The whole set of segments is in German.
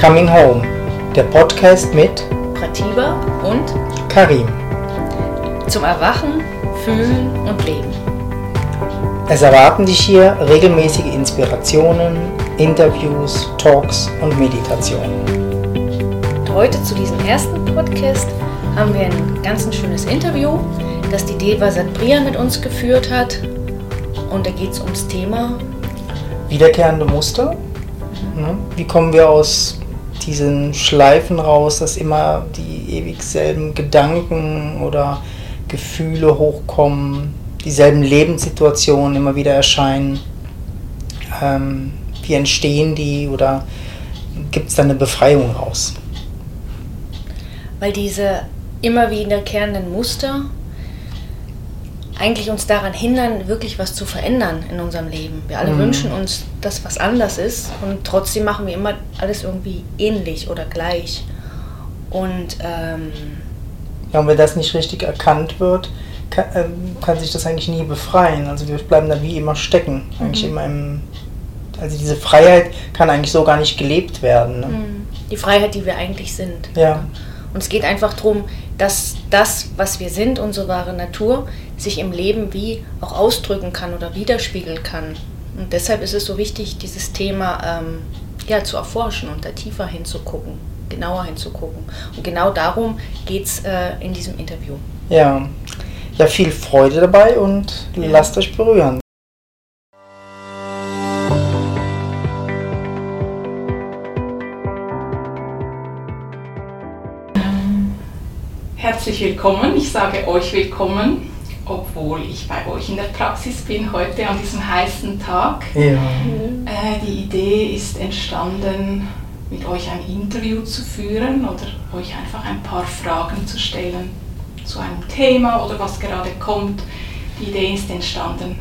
Coming Home, der Podcast mit Pratiba und Karim. Zum Erwachen, Fühlen und Leben. Es erwarten dich hier regelmäßige Inspirationen, Interviews, Talks und Meditationen. Und heute zu diesem ersten Podcast haben wir ein ganz ein schönes Interview, das die Deva Satpriya mit uns geführt hat. Und da geht es ums Thema Wiederkehrende Muster. Ne? Wie kommen wir aus diesen Schleifen raus, dass immer die ewig selben Gedanken oder Gefühle hochkommen, dieselben Lebenssituationen immer wieder erscheinen? Ähm, wie entstehen die oder gibt es da eine Befreiung raus? weil diese immer wiederkehrenden Muster eigentlich uns daran hindern, wirklich was zu verändern in unserem Leben. Wir alle Mhm. wünschen uns, dass was anders ist und trotzdem machen wir immer alles irgendwie ähnlich oder gleich. Und ähm, Ja, und wenn das nicht richtig erkannt wird, kann, ähm, kann sich das eigentlich nie befreien. Also wir bleiben da wie immer stecken. Eigentlich Mhm. immer im. Also diese Freiheit kann eigentlich so gar nicht gelebt werden. Ne? die Freiheit, die wir eigentlich sind. Ja. Und es geht einfach darum, dass das, was wir sind, unsere wahre Natur, sich im Leben wie auch ausdrücken kann oder widerspiegeln kann. Und deshalb ist es so wichtig, dieses Thema ähm, ja, zu erforschen und da tiefer hinzugucken, genauer hinzugucken. Und genau darum geht es äh, in diesem Interview. Ja. Ja, viel Freude dabei und Ja. lasst euch berühren. Herzlich willkommen. Ich sage euch willkommen, obwohl ich bei euch in der Praxis bin heute an diesem heißen Tag. Ja. Äh, die Idee ist entstanden, mit euch ein Interview zu führen oder euch einfach ein paar Fragen zu stellen zu einem Thema oder was gerade kommt. Die Idee ist entstanden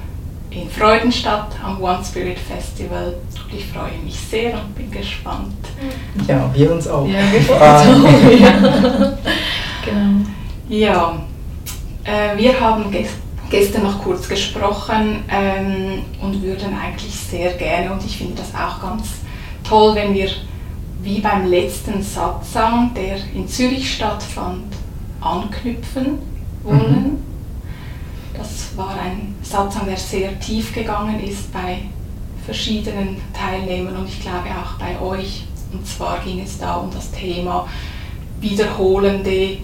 in Freudenstadt am One Spirit Festival und ich freue mich sehr und bin gespannt. ja, wir uns auch. Ja, wir Fragen. Genau. Ja, äh, wir haben ges gestern noch kurz gesprochen ähm, und würden eigentlich sehr gerne, und ich finde das auch ganz toll, wenn wir wie beim letzten Satsang, der in Zürich stattfand, anknüpfen wollen. Das war ein Satsang, der sehr tief gegangen ist bei verschiedenen Teilnehmern und ich glaube auch bei euch. Und zwar ging es da um das Thema wiederholende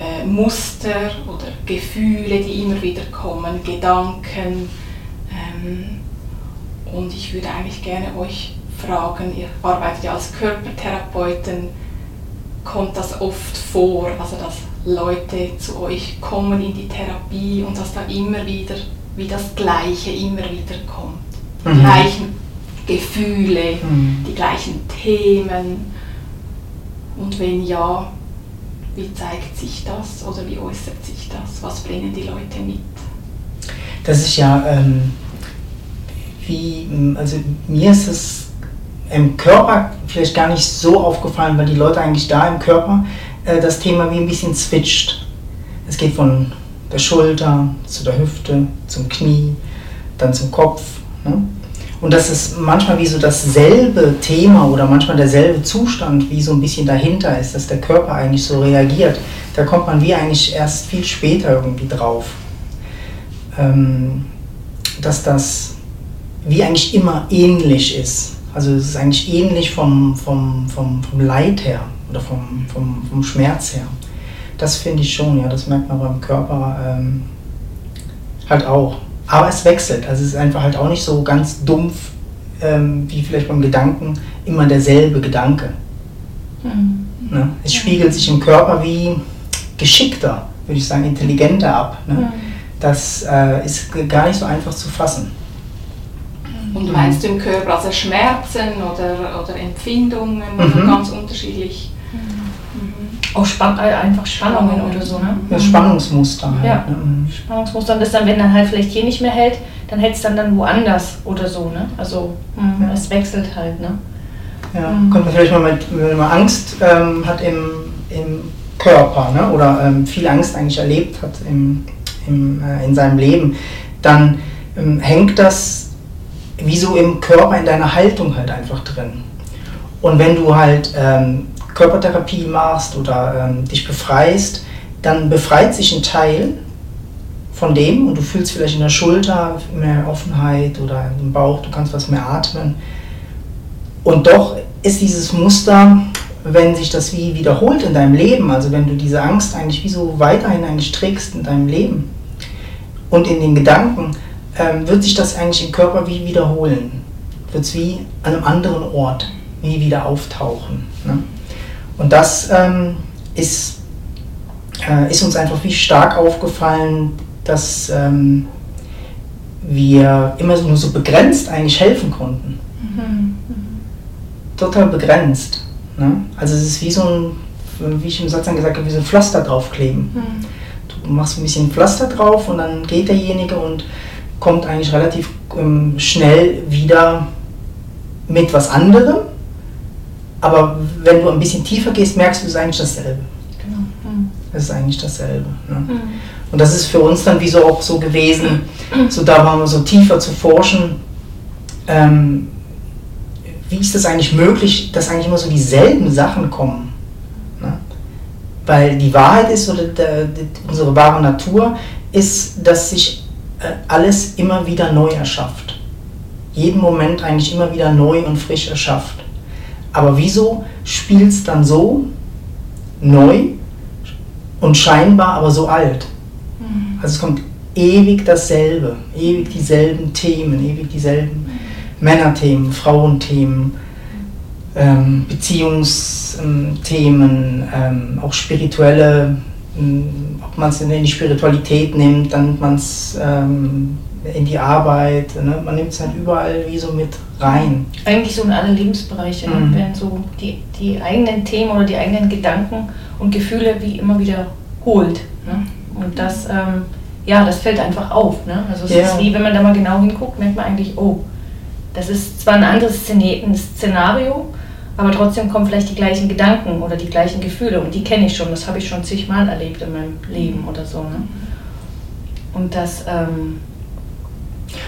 äh, Muster oder Gefühle, die immer wieder kommen, Gedanken. Ähm, und ich würde eigentlich gerne euch fragen, ihr arbeitet ja als Körpertherapeuten, kommt das oft vor, also dass Leute zu euch kommen in die Therapie und dass da immer wieder wie das Gleiche immer wieder kommt. Die Mhm. gleichen Gefühle, Mhm. die gleichen Themen. Und wenn ja, wie zeigt sich das oder wie äußert sich das? Was bringen die Leute mit? Das ist ja, ähm, wie, also mir ist es im Körper vielleicht gar nicht so aufgefallen, weil die Leute eigentlich da im Körper äh, das Thema wie ein bisschen switcht. Es geht von der Schulter zu der Hüfte, zum Knie, dann zum Kopf. Ne? Und das ist manchmal wie so dasselbe Thema oder manchmal derselbe Zustand, wie so ein bisschen dahinter ist, dass der Körper eigentlich so reagiert. Da kommt man wie eigentlich erst viel später irgendwie drauf ähm, dass das wie eigentlich immer ähnlich ist. Also es ist eigentlich ähnlich vom, vom, vom, vom Leid her oder vom, vom, vom Schmerz her. Das finde ich schon, ja, das merkt man beim Körper ähm, halt auch. Aber es wechselt, also es ist einfach halt auch nicht so ganz dumpf ähm, wie vielleicht beim Gedanken immer derselbe Gedanke. Ne? Es spiegelt sich im Körper wie geschickter, würde ich sagen, intelligenter ab. Ne? Das äh, ist gar nicht so einfach zu fassen. Und meinst du im Körper also Schmerzen oder, oder Empfindungen oder Mhm. ganz unterschiedlich? Auch spann äh, einfach Spannungen oder so, ne? Das Spannungsmuster halt. Ja. Ne? Mhm. Spannungsmuster. Und das dann, wenn dann halt vielleicht hier nicht mehr hält, dann hält es dann, dann woanders oder so, ne? Also mhm, Ja. es wechselt halt, ne? Ja. Mhm. Könnte man vielleicht mal mit, wenn man Angst ähm, hat im, im Körper ne? oder ähm, viel Angst eigentlich erlebt hat im, im, äh, in seinem Leben, dann ähm, hängt das wie so im Körper in deiner Haltung halt einfach drin. Und wenn du halt ähm, Körpertherapie machst oder ähm, dich befreist, dann befreit sich ein Teil von dem und du fühlst vielleicht in der Schulter mehr Offenheit oder im Bauch, du kannst was mehr atmen. Und doch ist dieses Muster, wenn sich das wie wiederholt in deinem Leben, also wenn du diese Angst eigentlich wie so weiterhin eigentlich trägst in deinem Leben und in den Gedanken, ähm, wird sich das eigentlich im Körper wie wiederholen. Wird es wie an einem anderen Ort wie wieder auftauchen. Ne? Und das ähm, ist, äh, ist uns einfach wie stark aufgefallen, dass ähm, wir immer nur so begrenzt eigentlich helfen konnten. Mhm. Total begrenzt. Ne? Also es ist wie so ein, wie ich im Satz dann gesagt habe, wie so ein Pflaster draufkleben. Mhm. Du machst ein bisschen Pflaster drauf und dann geht derjenige und kommt eigentlich relativ ähm, schnell wieder mit was anderem. Aber wenn du ein bisschen tiefer gehst, merkst du, es ist eigentlich dasselbe. Genau. Mhm. Es ist eigentlich dasselbe. Ne? Mhm. Und das ist für uns dann wie so auch so gewesen, so da waren wir so tiefer zu forschen. Ähm, wie ist das eigentlich möglich, dass eigentlich immer so dieselben Sachen kommen? Ne? Weil die Wahrheit ist, oder der, der, unsere wahre Natur ist, dass sich äh, alles immer wieder neu erschafft. Jeden Moment eigentlich immer wieder neu und frisch erschafft. Aber wieso spielt es dann so neu und scheinbar aber so alt? Also es kommt ewig dasselbe, ewig dieselben Themen, ewig dieselben Männerthemen, Frauenthemen, ähm, Beziehungsthemen, ähm, auch spirituelle, ähm, ob man es in die Spiritualität nimmt, dann nimmt man es ähm, in die Arbeit, ne? man nimmt es halt überall wie so mit rein. Eigentlich so in alle Lebensbereiche ne? mhm. werden so die, die eigenen Themen oder die eigenen Gedanken und Gefühle wie immer wieder holt. Ne? Und das, ähm, ja, das fällt einfach auf. Ne? Also es ja. ist wie, wenn man da mal genau hinguckt, merkt man eigentlich, oh, das ist zwar ein anderes Szenario, aber trotzdem kommen vielleicht die gleichen Gedanken oder die gleichen Gefühle und die kenne ich schon, das habe ich schon zigmal erlebt in meinem Leben oder so. Ne? Und das... Ähm,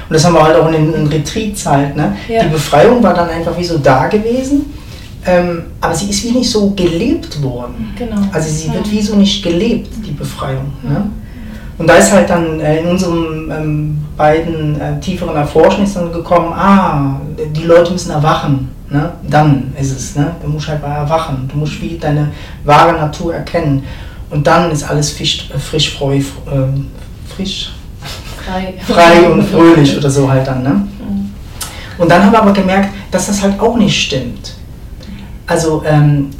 und das haben wir halt auch in den Retreats halt. Ne? Ja. Die Befreiung war dann einfach wie so da gewesen ähm, aber sie ist wie nicht so gelebt worden. Genau. Also sie wird wie so nicht gelebt, die Befreiung. Ne? Und da ist halt dann äh, in unseren ähm, beiden äh, tieferen Erforschen ist dann gekommen, ah, die Leute müssen erwachen. Ne? Dann ist es, ne? du musst halt mal erwachen, du musst wie deine wahre Natur erkennen. Und dann ist alles frisch, äh, frisch, freu, äh, frisch, frei. frei und fröhlich oder so halt dann. Ne? Mhm. Und dann haben wir aber gemerkt, dass das halt auch nicht stimmt. Also ähm,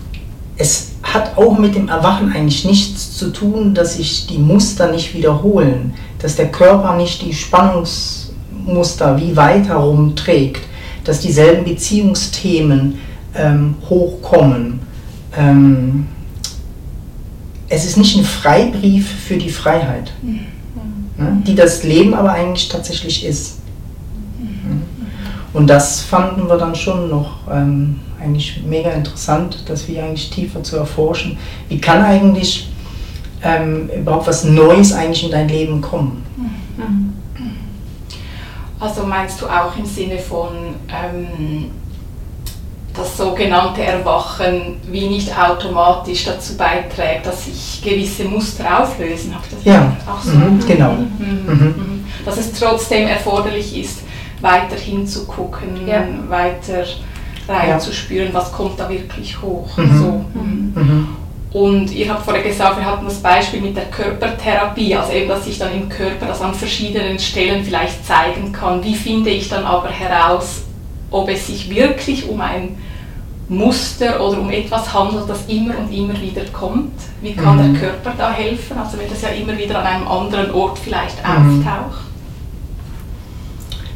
es hat auch mit dem Erwachen eigentlich nichts zu tun, dass sich die Muster nicht wiederholen, dass der Körper nicht die Spannungsmuster wie weiter rumträgt, dass dieselben Beziehungsthemen ähm, hochkommen. Ähm, es ist nicht ein Freibrief für die Freiheit, mhm. Ne, die das Leben aber eigentlich tatsächlich ist. Mhm. Und das fanden wir dann schon noch ähm, eigentlich mega interessant, das wir eigentlich tiefer zu erforschen. Wie kann eigentlich ähm, überhaupt was Neues eigentlich in dein Leben kommen? Mhm. Also meinst du auch im Sinne von ähm, das sogenannte Erwachen wie nicht automatisch dazu beiträgt, dass sich gewisse Muster auflösen? ja, auch so? Mhm, genau. Mhm. Mhm. mhm. Dass es trotzdem erforderlich ist, weiter hinzugucken, ja. weiter reinzuspüren, was kommt da wirklich hoch. Mhm. So. Mhm. mhm. Und ihr habt vorher gesagt, wir hatten das Beispiel mit der Körpertherapie, also eben, dass sich dann im Körper das an verschiedenen Stellen vielleicht zeigen kann. Wie finde ich dann aber heraus, ob es sich wirklich um ein Muster oder um etwas handelt, das immer und immer wieder kommt? Wie kann mhm. der Körper da helfen? Also wenn das ja immer wieder an einem anderen Ort vielleicht mhm. auftaucht.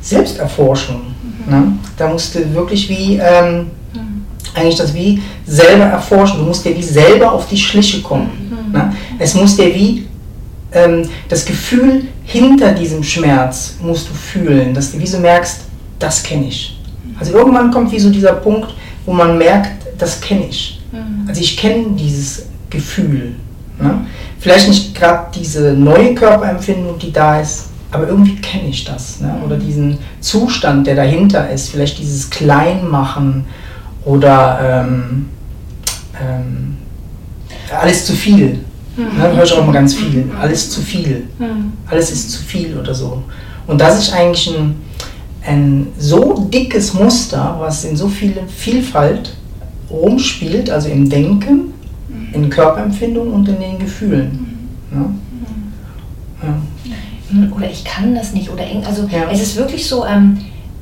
Selbsterforschung. Ne? Da musst du wirklich wie, ähm, mhm. eigentlich das wie selber erforschen. Du musst dir wie selber auf die Schliche kommen. Mhm. Ne? Es muss dir wie ähm, das Gefühl hinter diesem Schmerz musst du fühlen, dass du wie so merkst, das kenne ich. Also irgendwann kommt wie so dieser Punkt, wo man merkt, das kenne ich. Mhm. Also ich kenne dieses Gefühl. Ne? Vielleicht nicht gerade diese neue Körperempfindung, die da ist, aber irgendwie kenne ich das. Ne? Oder diesen Zustand, der dahinter ist, vielleicht dieses Kleinmachen Oder ähm, ähm, alles zu viel. Mhm. Ne, höre ich auch mal ganz viel. Alles zu viel. Mhm. Alles ist zu viel oder so. Und das ist eigentlich ein, ein so dickes Muster, was in so viel Vielfalt rumspielt, also im Denken, in Körperempfindungen und in den Gefühlen. Ne? Ja. Oder ich kann das nicht. Oder eng- also Ja. es ist wirklich so, ähm,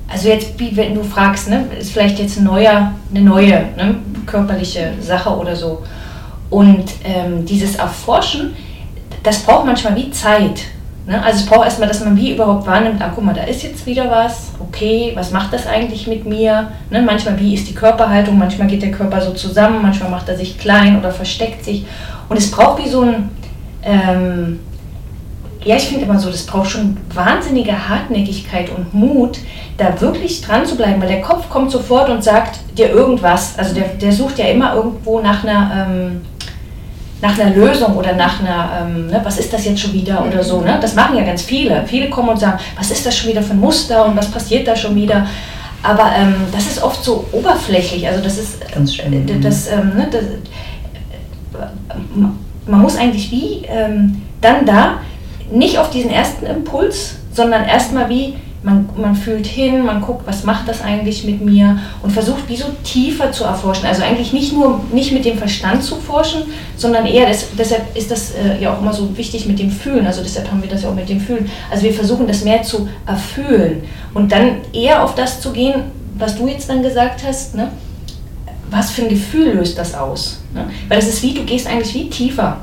also jetzt, wie wenn du fragst, ne, ist vielleicht jetzt ein neuer, eine neue ne, körperliche Sache oder so. Und ähm, dieses Erforschen, das braucht manchmal wie Zeit. Ne? Also es braucht erstmal, dass man wie überhaupt wahrnimmt, ah guck mal, da ist jetzt wieder was, okay, was macht das eigentlich mit mir? Ne? Manchmal, wie ist die Körperhaltung, manchmal geht der Körper so zusammen, manchmal macht er sich klein oder versteckt sich. Und es braucht wie so ein, ähm, ja, ich finde immer so, das braucht schon wahnsinnige Hartnäckigkeit und Mut, da wirklich dran zu bleiben, weil der Kopf kommt sofort und sagt dir irgendwas. Also der, der sucht ja immer irgendwo nach einer, ähm, nach einer Lösung oder nach einer, ähm, ne, was ist das jetzt schon wieder oder so. Ne? Das machen ja ganz viele. Viele kommen und sagen, was ist das schon wieder für ein Muster und was passiert da schon wieder. Aber ähm, das ist oft so oberflächlich. Also das ist, Ganz schön. äh, das, ähm, ne, das, man muss eigentlich wie ähm, dann da nicht auf diesen ersten Impuls, sondern erstmal wie, man, man fühlt hin, man guckt, was macht das eigentlich mit mir und versucht wie so tiefer zu erforschen. Also eigentlich nicht nur nicht mit dem Verstand zu forschen, sondern eher, das, deshalb ist das äh, ja auch immer so wichtig mit dem Fühlen, also deshalb haben wir das ja auch mit dem Fühlen. Also wir versuchen das mehr zu erfühlen und dann eher auf das zu gehen, was du jetzt dann gesagt hast, ne? was für ein Gefühl löst das aus? Ne? Weil das ist wie, du gehst eigentlich wie tiefer.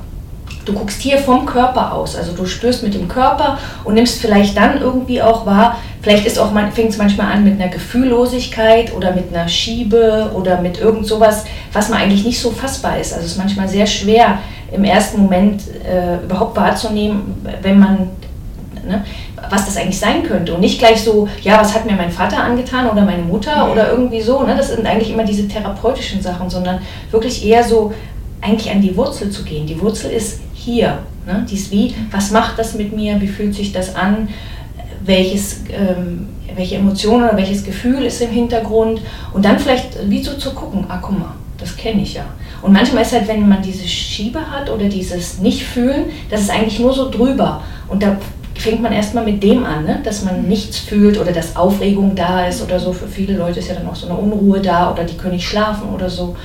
Du guckst hier vom Körper aus, also du spürst mit dem Körper und nimmst vielleicht dann irgendwie auch wahr, vielleicht ist auch fängt es manchmal an mit einer Gefühllosigkeit oder mit einer Schiebe oder mit irgend sowas, was man eigentlich nicht so fassbar ist. Also es ist manchmal sehr schwer im ersten Moment äh, überhaupt wahrzunehmen, wenn man ne, was das eigentlich sein könnte. Und nicht gleich so, ja, was hat mir mein Vater angetan oder meine Mutter oder irgendwie so. Ne? Das sind eigentlich immer diese therapeutischen Sachen, sondern wirklich eher so eigentlich an die Wurzel zu gehen. Die Wurzel ist hier. Ne? Die ist wie, was macht das mit mir, wie fühlt sich das an, welches, ähm, welche Emotion oder welches Gefühl ist im Hintergrund. Und dann vielleicht wie so zu gucken, ah guck mal, das kenne ich ja. Und manchmal ist halt, wenn man diese Schiebe hat oder dieses Nicht-Fühlen, das ist eigentlich nur so drüber. Und da fängt man erstmal mit dem an, ne? dass man nichts fühlt oder dass Aufregung da ist oder so. Für viele Leute ist ja dann auch so eine Unruhe da oder die können nicht schlafen oder so,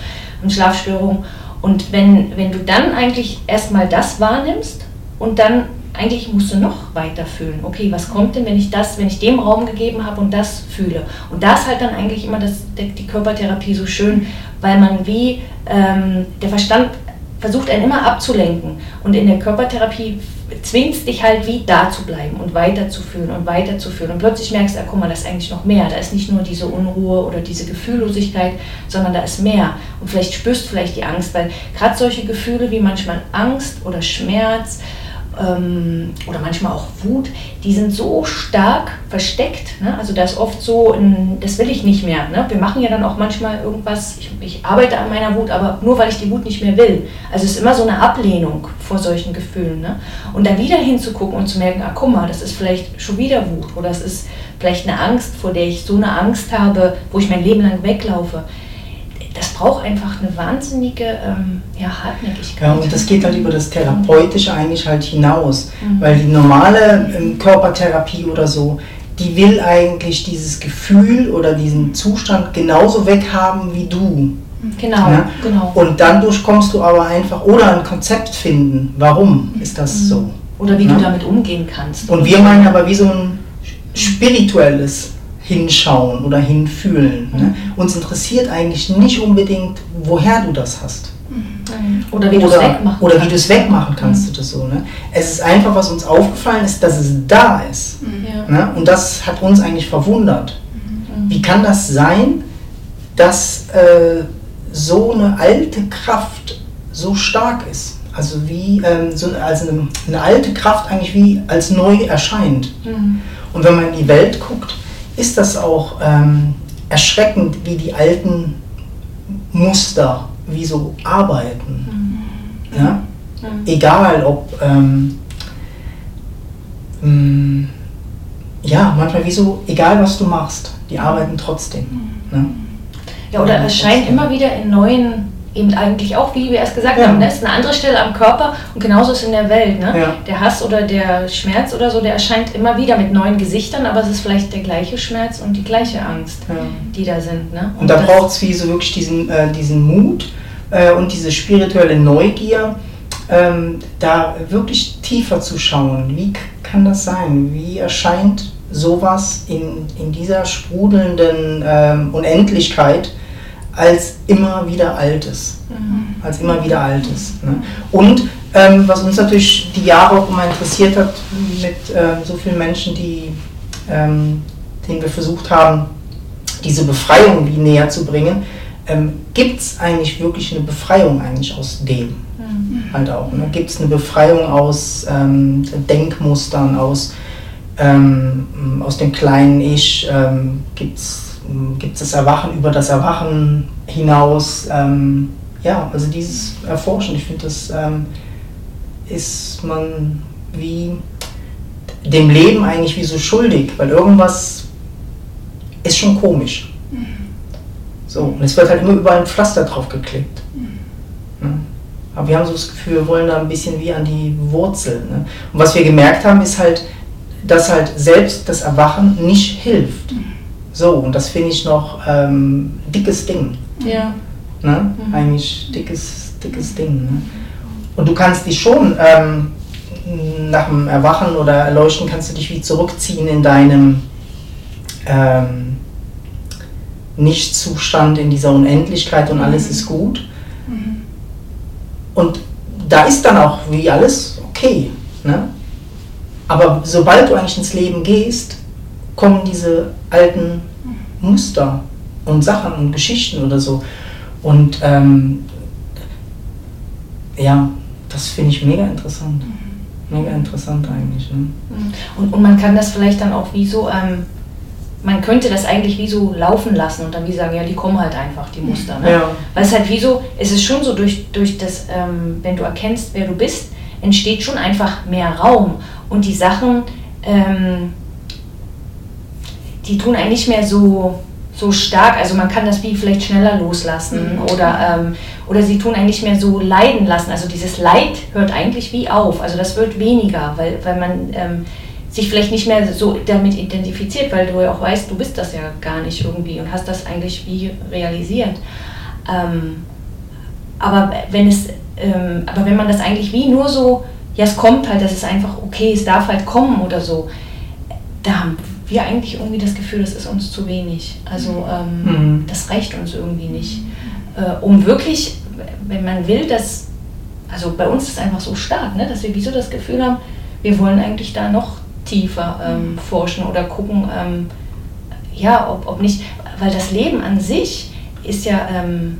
eine Schlafstörung. Und wenn, wenn du dann eigentlich erstmal das wahrnimmst und dann eigentlich musst du noch weiter fühlen. Okay, was kommt denn, wenn ich das, wenn ich dem Raum gegeben habe und das fühle? Und da ist halt dann eigentlich immer das, die Körpertherapie so schön, weil man wie ähm, der Verstand versucht einen immer abzulenken. Und in der Körpertherapie zwingst dich halt wie da zu bleiben und weiter zu fühlen und weiter zu fühlen. Und plötzlich merkst du, ah, guck mal, da ist eigentlich noch mehr. Da ist nicht nur diese Unruhe oder diese Gefühllosigkeit, sondern da ist mehr. Und vielleicht spürst du vielleicht die Angst, weil gerade solche Gefühle wie manchmal Angst oder Schmerz oder manchmal auch Wut, die sind so stark versteckt. Ne? Also da ist oft so, ein, das will ich nicht mehr. Ne? Wir machen ja dann auch manchmal irgendwas, ich, ich arbeite an meiner Wut, aber nur weil ich die Wut nicht mehr will. Also es ist immer so eine Ablehnung vor solchen Gefühlen. Ne? Und da wieder hinzugucken und zu merken, ah guck mal, das ist vielleicht schon wieder Wut oder es ist vielleicht eine Angst, vor der ich so eine Angst habe, wo ich mein Leben lang weglaufe das braucht einfach eine wahnsinnige ähm, ja, Hartnäckigkeit. Ja, und das geht halt über das Therapeutische eigentlich halt hinaus. Mhm. Weil die normale ähm, Körpertherapie oder so, die will eigentlich dieses Gefühl oder diesen Zustand genauso weghaben wie du. Genau, ja? genau. Und dann durchkommst du aber einfach, oder ein Konzept finden, warum ist das mhm. so. Oder wie ja? du damit umgehen kannst. Und wir meinen aber wie so ein spirituelles hinschauen oder hinfühlen. Mhm. Ne? Uns interessiert eigentlich nicht unbedingt, woher du das hast. Mhm. Oder wie du es wegmachen Oder kannst. wie du es wegmachen kannst. Mhm. Das so, ne? Es ist einfach, was uns aufgefallen ist, dass es da ist. Ja. Ne? Und das hat uns eigentlich verwundert. Mhm. Wie kann das sein, dass äh, so eine alte Kraft so stark ist? Also wie ähm, so, also eine, eine, alte Kraft eigentlich wie als neu erscheint. Mhm. Und wenn man in die Welt guckt, ist das auch ähm, erschreckend, wie die alten Muster, wie so arbeiten. Mhm. Ja? Mhm. Egal ob, ähm, mh, ja, manchmal wie so, egal was du machst, die arbeiten trotzdem. Ne? Ja, oder erscheint immer wieder in neuen, eben eigentlich auch, wie wir erst gesagt Ja. haben, das ist eine andere Stelle am Körper und genauso ist es in der Welt. Ne? Ja. Der Hass oder der Schmerz oder so, der erscheint immer wieder mit neuen Gesichtern, aber es ist vielleicht der gleiche Schmerz und die gleiche Angst, Ja. die da sind. Ne? Und da das- braucht es wie so wirklich diesen, äh, diesen Mut äh, und diese spirituelle Neugier, ähm, da wirklich tiefer zu schauen. Wie kann das sein? Wie erscheint sowas in, in dieser sprudelnden ähm, Unendlichkeit als immer wieder Altes? Als immer wieder Altes. Ne? Und ähm, was uns natürlich die Jahre auch immer interessiert hat, mit ähm, so vielen Menschen, die, ähm, denen wir versucht haben, diese Befreiung wie näher zu bringen, ähm, gibt es eigentlich wirklich eine Befreiung eigentlich aus dem? Halt auch. Ne? Gibt es eine Befreiung aus ähm, Denkmustern, aus, ähm, aus dem kleinen Ich? Ähm, gibt es das Erwachen über das Erwachen hinaus? Ähm, ja, also dieses Erforschen, ich finde, das ähm, ist man wie dem Leben eigentlich wie so schuldig, weil irgendwas ist schon komisch. So, und es wird halt immer überall ein Pflaster drauf geklebt. Ne? Aber wir haben so das Gefühl, wir wollen da ein bisschen wie an die Wurzel. Ne? Und was wir gemerkt haben, ist halt, dass halt selbst das Erwachen nicht hilft. So, und das finde ich noch ähm, dickes Ding. Ja. Ne? Eigentlich dickes, dickes Ding. Ne? Und du kannst dich schon ähm, nach dem Erwachen oder Erleuchten kannst du dich wie zurückziehen in deinem ähm, Nichtzustand, in dieser Unendlichkeit und alles ist gut. Und da ist dann auch wie alles okay. Ne? Aber sobald du eigentlich ins Leben gehst, kommen diese alten Muster und Sachen und Geschichten oder so. Und ähm, ja, das finde ich mega interessant. Mega interessant eigentlich. Ne? Und, und man kann das vielleicht dann auch wie so, ähm, man könnte das eigentlich wie so laufen lassen und dann wie sagen, ja, die kommen halt einfach, die Muster. Ne? Ja. Weil es halt wie so, es ist schon so durch, durch das, ähm, wenn du erkennst, wer du bist, entsteht schon einfach mehr Raum. Und die Sachen, ähm, die tun einen nicht mehr so, so stark, also man kann das wie vielleicht schneller loslassen oder, ähm, oder sie tun einen nicht mehr so leiden lassen. Also dieses Leid hört eigentlich wie auf, also das wird weniger, weil, weil man ähm, sich vielleicht nicht mehr so damit identifiziert, weil du ja auch weißt, du bist das ja gar nicht irgendwie und hast das eigentlich wie realisiert. Ähm, aber wenn es, ähm, aber wenn man das eigentlich wie nur so, ja es kommt halt, das ist einfach okay, es darf halt kommen oder so, da haben wir eigentlich irgendwie das Gefühl, das ist uns zu wenig. Also ähm, Mhm. das reicht uns irgendwie nicht. Äh, um wirklich, wenn man will, dass, also bei uns ist es einfach so stark, ne, dass wir wieso das Gefühl haben, wir wollen eigentlich da noch tiefer ähm, forschen oder gucken, ähm, ja, ob, ob nicht, weil das Leben an sich ist ja, ähm,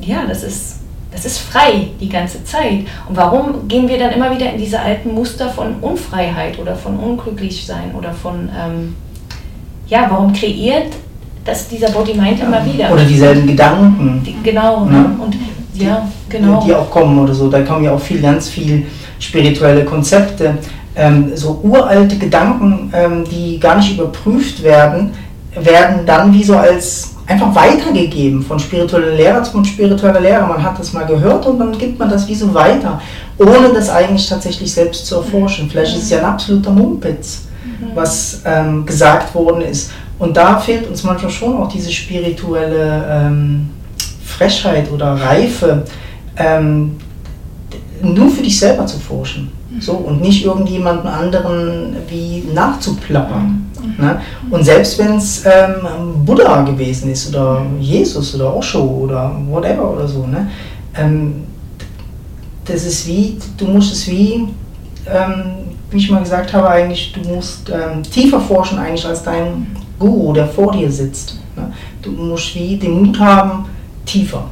ja, das ist, das ist frei die ganze Zeit. Und warum gehen wir dann immer wieder in diese alten Muster von Unfreiheit oder von Unglücklichsein oder von, ähm, ja, warum kreiert das dieser Body-Mind immer wieder? Oder dieselben Gedanken. Die, genau, Ja. ne? und ja, genau. die auch kommen oder so. Da kommen ja auch viel, ganz viel spirituelle Konzepte. Ähm, so uralte Gedanken, ähm, die gar nicht überprüft werden, werden dann wie so als einfach weitergegeben von spiritueller Lehrer zu spiritueller Lehrer. Man hat das mal gehört und dann gibt man das wie so weiter, ohne das eigentlich tatsächlich selbst zu erforschen. Vielleicht ist es ja ein absoluter Mumpitz, was ähm, gesagt worden ist. Und da fehlt uns manchmal schon auch diese spirituelle ähm, Frechheit oder Reife, ähm, nur für dich selber zu forschen. So, und nicht irgendjemanden anderen wie nachzuplappern. Ne? Und selbst wenn es ähm, Buddha gewesen ist oder Jesus oder Osho oder whatever oder so, ne? Ähm, das ist wie, du musst es wie, ähm, wie ich mal gesagt habe, eigentlich, du musst ähm, tiefer forschen eigentlich als dein Guru, der vor dir sitzt. Ne? Du musst wie den Mut haben, tiefer,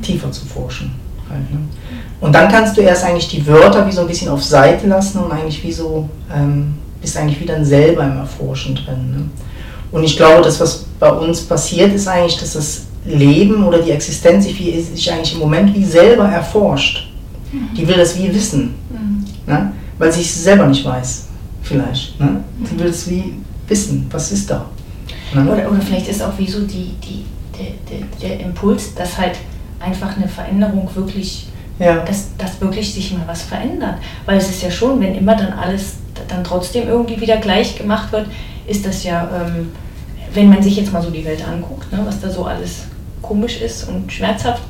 tiefer zu forschen. Halt, ne? Und dann kannst du erst eigentlich die Wörter wie so ein bisschen auf Seite lassen und eigentlich wie so, ähm, bist eigentlich wieder selber im Erforschen drin. Ne? Und ich glaube, das, was bei uns passiert, ist eigentlich, dass das Leben oder die Existenz sich, eigentlich im Moment wie selber erforscht. Die will das wie wissen, ne? weil sie es selber nicht weiß, vielleicht. Ne? Sie will es wie wissen, was ist da. Ne? Oder, oder vielleicht ist auch wie so die, die, der, der, der Impuls, dass halt einfach eine Veränderung wirklich, Ja. dass, dass wirklich sich mal was verändert. Weil es ist ja schon, wenn immer dann alles dann trotzdem irgendwie wieder gleich gemacht wird, ist das ja, ähm, wenn man sich jetzt mal so die Welt anguckt, ne, was da so alles komisch ist und schmerzhaft,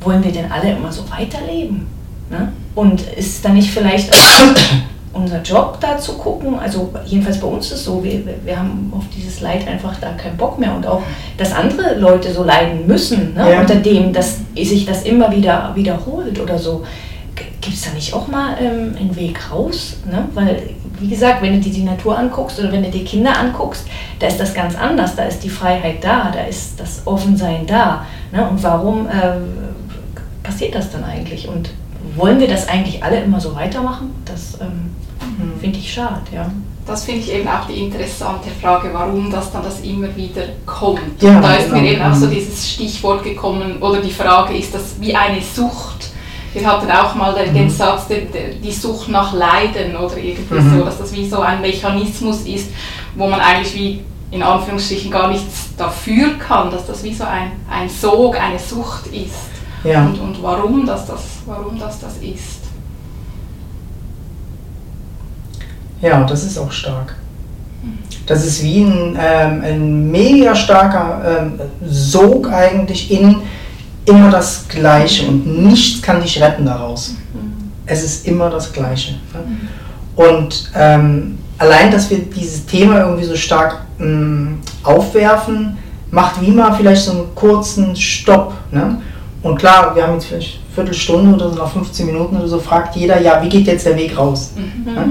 wollen wir denn alle immer so weiterleben? Ne? Und ist dann nicht vielleicht auch unser Job da zu gucken? Also jedenfalls bei uns ist es so, wir, wir- wir haben auf dieses Leid einfach da keinen Bock mehr und auch, dass andere Leute so leiden müssen, ne? Ja. unter dem, dass sich das immer wieder wiederholt oder so. Gibt es da nicht auch mal ähm, einen Weg raus? Ne? Weil, wie gesagt, wenn du dir die Natur anguckst oder wenn du dir Kinder anguckst, da ist das ganz anders. Da ist die Freiheit da, da ist das Offensein da. Ne? Und warum ähm, passiert das dann eigentlich? Und wollen wir das eigentlich alle immer so weitermachen? Das ähm, finde ich schade, ja. Das finde ich eben auch die interessante Frage, warum das dann das immer wieder kommt. Ja, Und da ist mir genau. eben auch so Mhm. dieses Stichwort gekommen, oder die Frage, ist das wie eine Sucht? Wir hatten auch mal den, den Satz, die, die Sucht nach Leiden oder irgendwie Mhm. so, dass das wie so ein Mechanismus ist, wo man eigentlich wie in Anführungsstrichen gar nichts dafür kann, dass das wie so ein, ein Sog, eine Sucht ist. Ja. Und, und warum, das das, warum das das ist. Ja, das ist auch stark. Das ist wie ein, ähm, ein mega starker ähm, Sog eigentlich in immer das Gleiche und nichts kann dich retten daraus. Es ist immer das Gleiche. Ne? Und ähm, allein, dass wir dieses Thema irgendwie so stark mh, aufwerfen, macht wie mal vielleicht so einen kurzen Stopp. Ne? Und klar, wir haben jetzt vielleicht eine Viertelstunde oder so, nach 15 Minuten oder so, fragt jeder, ja, wie geht jetzt der Weg raus? Ne?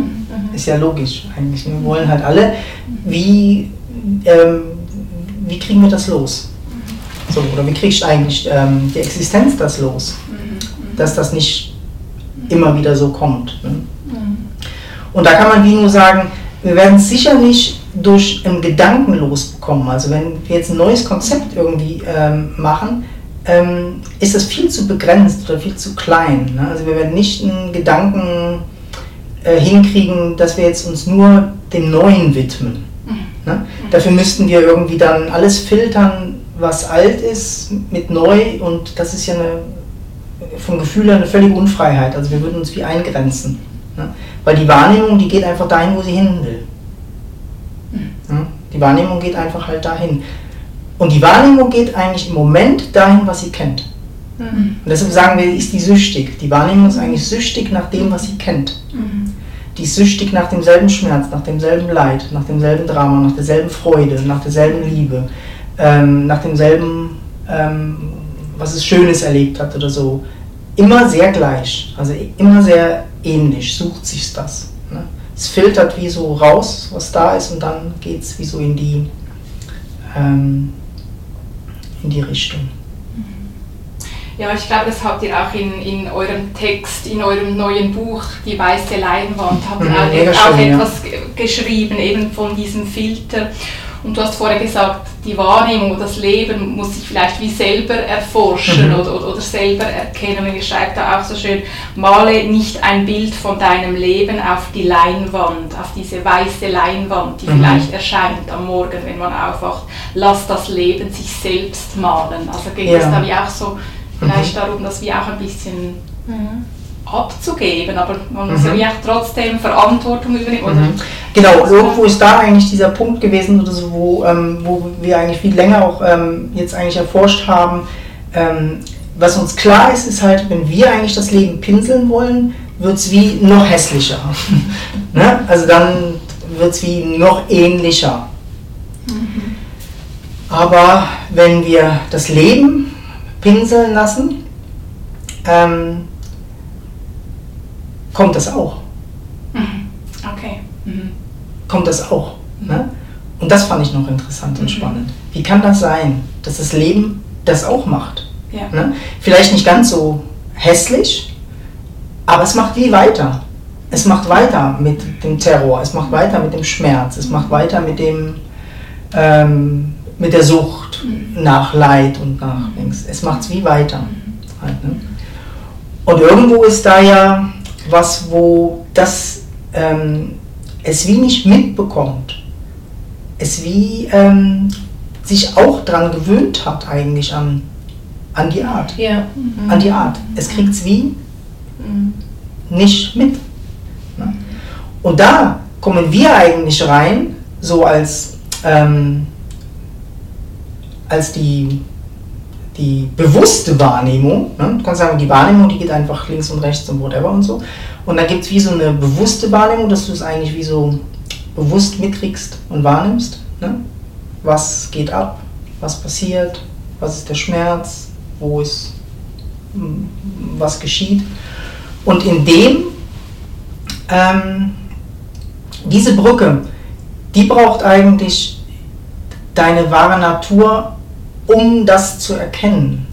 Ist ja logisch eigentlich. Wir wollen halt alle, wie, ähm, wie kriegen wir das los? So, oder wie kriegst du eigentlich ähm, die Existenz das los? Dass das nicht immer wieder so kommt. Ne? Und da kann man wie nur sagen, wir werden es sicher nicht durch einen Gedanken losbekommen. Also wenn wir jetzt ein neues Konzept irgendwie ähm, machen, ähm, ist das viel zu begrenzt oder viel zu klein. Ne? Also wir werden nicht einen Gedanken äh, hinkriegen, dass wir jetzt uns nur dem Neuen widmen. Ne? Dafür müssten wir irgendwie dann alles filtern, was alt ist, mit neu und das ist ja eine, vom Gefühl her eine völlige Unfreiheit. Also wir würden uns wie eingrenzen. Ne? Weil die Wahrnehmung, die geht einfach dahin, wo sie hin will. Ne? Die Wahrnehmung geht einfach halt dahin. Und die Wahrnehmung geht eigentlich im Moment dahin, was sie kennt. Und deshalb sagen wir, ist die süchtig. Die Wahrnehmung ist eigentlich süchtig nach dem, was sie kennt. Die ist süchtig nach demselben Schmerz, nach demselben Leid, nach demselben Drama, nach derselben Freude, nach derselben Liebe, ähm, nach demselben, ähm, was es Schönes erlebt hat oder so. Immer sehr gleich, also immer sehr ähnlich, sucht sich das. Ne? Es filtert wie so raus, was da ist, und dann geht es wie so in die, ähm, in die Richtung. Ja, ich glaube, das habt ihr auch in, in eurem Text, in eurem neuen Buch, Die weiße Leinwand, habt ihr Mhm, auch, auch schön, ja. etwas ge- geschrieben, eben von diesem Filter. Und du hast vorher gesagt, die Wahrnehmung oder das Leben muss sich vielleicht wie selber erforschen Mhm. oder, oder, selber erkennen. Und ihr schreibt da auch so schön, male nicht ein Bild von deinem Leben auf die Leinwand, auf diese weiße Leinwand, die Mhm. vielleicht erscheint am Morgen, wenn man aufwacht. Lass das Leben sich selbst malen. Also geht Ja. es da wie auch so vielleicht darum, das wie auch ein bisschen abzugeben, aber man muss ja Mhm. auch trotzdem Verantwortung übernehmen. Oder? Mhm. Genau, irgendwo ist da eigentlich dieser Punkt gewesen, oder so, wo, ähm, wo wir eigentlich viel länger auch ähm, jetzt eigentlich erforscht haben. Ähm, was uns klar ist, ist halt, wenn wir eigentlich das Leben pinseln wollen, wird es wie noch hässlicher. ne? Also dann wird es wie noch ähnlicher. Aber wenn wir das Leben pinseln lassen, ähm, kommt das auch. Mhm. Okay. Mhm. kommt das auch. Ne? Und das fand ich noch interessant und Mhm. spannend. Wie kann das sein, dass das Leben das auch macht? Ja. Ne? Vielleicht nicht ganz so hässlich, aber es macht wie weiter. Es macht weiter mit dem Terror, es macht weiter mit dem Schmerz, es macht weiter mit dem ähm, mit der Sucht nach Leid und nach Dings. Es macht es wie weiter. Halt, ne? Und irgendwo ist da ja was, wo das ähm, es wie nicht mitbekommt. Es wie ähm, sich auch daran gewöhnt hat eigentlich an, an die Art. Ja. An die Art. Es kriegt es wie Mhm. nicht mit. Ne? Und da kommen wir eigentlich rein, so als, ähm, als die, die bewusste Wahrnehmung. Ne? Du kannst sagen, die Wahrnehmung, die geht einfach links und rechts und whatever und so. Und dann gibt es wie so eine bewusste Wahrnehmung, dass du es eigentlich wie so bewusst mitkriegst und wahrnimmst. Ne? Was geht ab, was passiert, was ist der Schmerz, wo ist, m, was geschieht. Und in dem, ähm, diese Brücke, die braucht eigentlich deine wahre Natur, um das zu erkennen.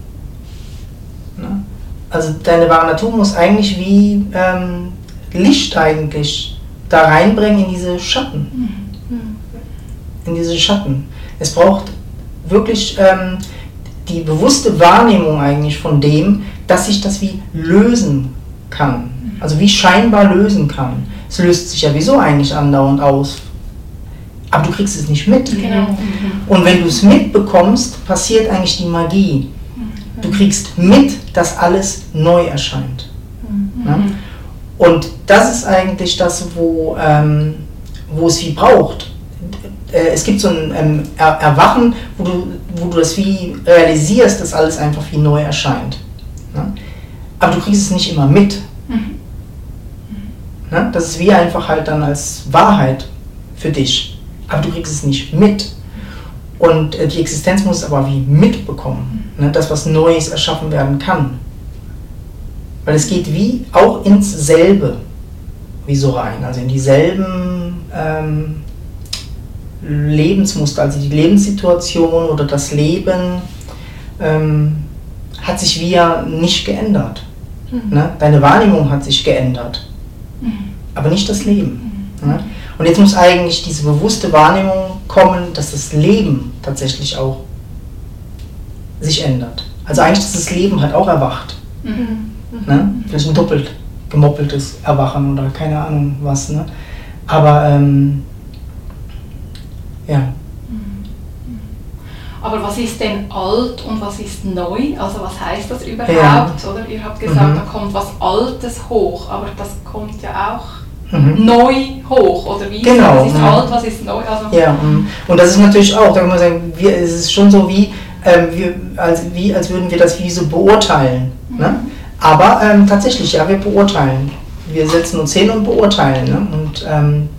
Ne? Also deine wahre Natur muss eigentlich wie ähm, Licht eigentlich da reinbringen in diese Schatten. In diese Schatten. Es braucht wirklich ähm, die bewusste Wahrnehmung eigentlich von dem, dass sich das wie lösen kann. Also wie scheinbar lösen kann. Es löst sich ja wieso eigentlich andauernd aus. Aber du kriegst es nicht mit. Genau. Und wenn du es mitbekommst, passiert eigentlich die Magie. Du kriegst mit, dass alles neu erscheint. Ne? Und das ist eigentlich das, wo, ähm, wo es wie braucht. Äh, Es gibt so ein ähm, er Erwachen, wo du, wo du das wie realisierst, dass alles einfach wie neu erscheint. Ne? Aber du kriegst es nicht immer mit. Ne? Das ist wie einfach halt dann als Wahrheit für dich. Aber du kriegst es nicht mit. Und äh, die Existenz muss es aber wie mitbekommen. Ne? Das, was Neues erschaffen werden kann. Weil es geht wie auch ins selbe wie so rein. Also in dieselben ähm, Lebensmuster, also die Lebenssituation oder das Leben ähm, hat sich wie ja nicht geändert. Ne? Deine Wahrnehmung hat sich geändert, aber nicht das Leben. Ne? Und jetzt muss eigentlich diese bewusste Wahrnehmung kommen, dass das Leben tatsächlich auch sich ändert. Also eigentlich, dass das Leben halt auch erwacht. Ne? Vielleicht ein doppelt gemoppeltes Erwachen oder keine Ahnung was. Ne? Aber ähm, ja, Aber was ist denn alt und was ist neu? Also was heißt das überhaupt? Ja. Oder ihr habt gesagt, Mhm. da kommt was Altes hoch, aber das kommt ja auch mhm. neu hoch, oder wie? Genau, Was ist ja. alt, was ist neu? Also, Ja, mm. und das ist natürlich auch, da kann man sagen, wir, es ist schon so wie, ähm, wir, als, wie, als würden wir das wie so beurteilen. Ne? Aber ähm, tatsächlich, ja, wir beurteilen. Wir setzen uns hin und beurteilen ne? und ähm,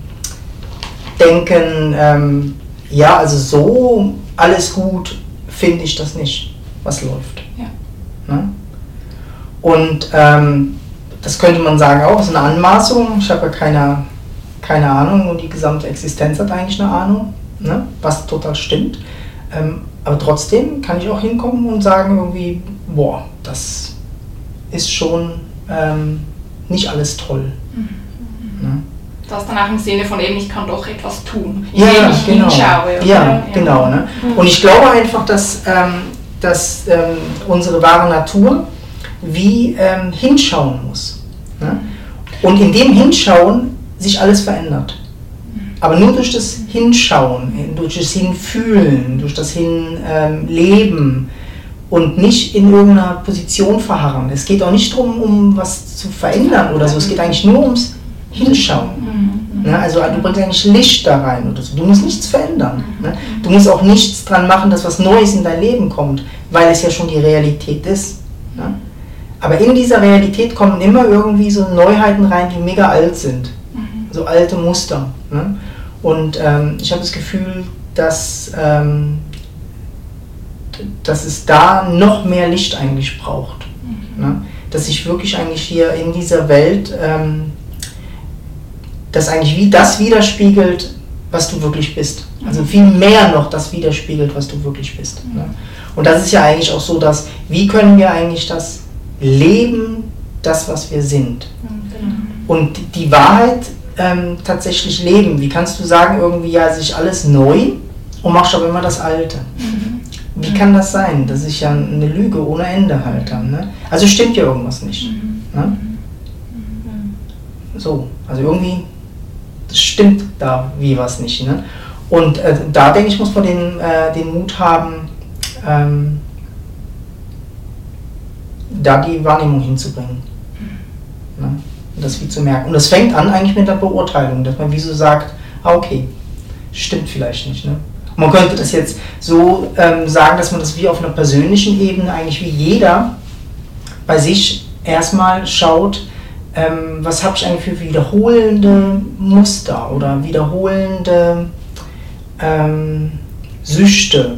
denken, ähm, ja, also so alles gut finde ich das nicht, was läuft. Ja. Ne? Und ähm, das könnte man sagen auch, ist eine Anmaßung. Ich habe ja keine, keine Ahnung und die gesamte Existenz hat eigentlich eine Ahnung, ne? was total stimmt. Ähm, aber trotzdem kann ich auch hinkommen und sagen irgendwie, boah, das ist schon ähm, nicht alles toll. Ne? Das dann auch im Sinne von eben, ich kann doch etwas tun, Ja, indem ich genau. hinschaue. oder? Ja, genau. Ne? Und ich glaube einfach, dass, ähm, dass ähm, unsere wahre Natur wie ähm, hinschauen muss. Ne? Und in dem Hinschauen sich alles verändert. Aber nur durch das Hinschauen, durch das Hinfühlen, durch das Hinleben und nicht in irgendeiner Position verharren. Es geht auch nicht darum, um was zu verändern oder so. Es geht eigentlich nur ums Hinschauen. Ne? Also du bringst eigentlich Licht da rein oder so. Du musst nichts verändern. Ne? Du musst auch nichts dran machen, dass was Neues in dein Leben kommt, weil es ja schon die Realität ist. Ne? Aber in dieser Realität kommen immer irgendwie so Neuheiten rein, die mega alt sind. So alte Muster. Ne? Und ähm, ich habe das Gefühl, dass, ähm, dass es da noch mehr Licht eigentlich braucht. Ne? Dass sich wirklich eigentlich hier in dieser Welt ähm, das eigentlich wie das widerspiegelt, was du wirklich bist. Also viel mehr noch das widerspiegelt, was du wirklich bist. Ne? Und das ist ja eigentlich auch so, dass wie können wir eigentlich das leben, das, was wir sind. Und die Wahrheit ähm, tatsächlich leben. Wie kannst du sagen, irgendwie ja, sich alles neu und machst aber immer das Alte? Wie kann das sein? Das ist ja eine Lüge ohne Ende halt dann. Ne? Also stimmt ja irgendwas nicht. Ne? So, also irgendwie das stimmt da wie was nicht. Ne? Und äh, da denke ich, muss man den, äh, den Mut haben, ähm, da die Wahrnehmung hinzubringen. Ne? Das wie zu merken. Und das fängt an eigentlich mit der Beurteilung, dass man wie so sagt, ah, okay, stimmt vielleicht nicht. Ne? Man könnte das jetzt so ähm, sagen, dass man das wie auf einer persönlichen Ebene eigentlich wie jeder bei sich erstmal schaut, ähm, was habe ich eigentlich für wiederholende Muster oder wiederholende ähm, Süchte,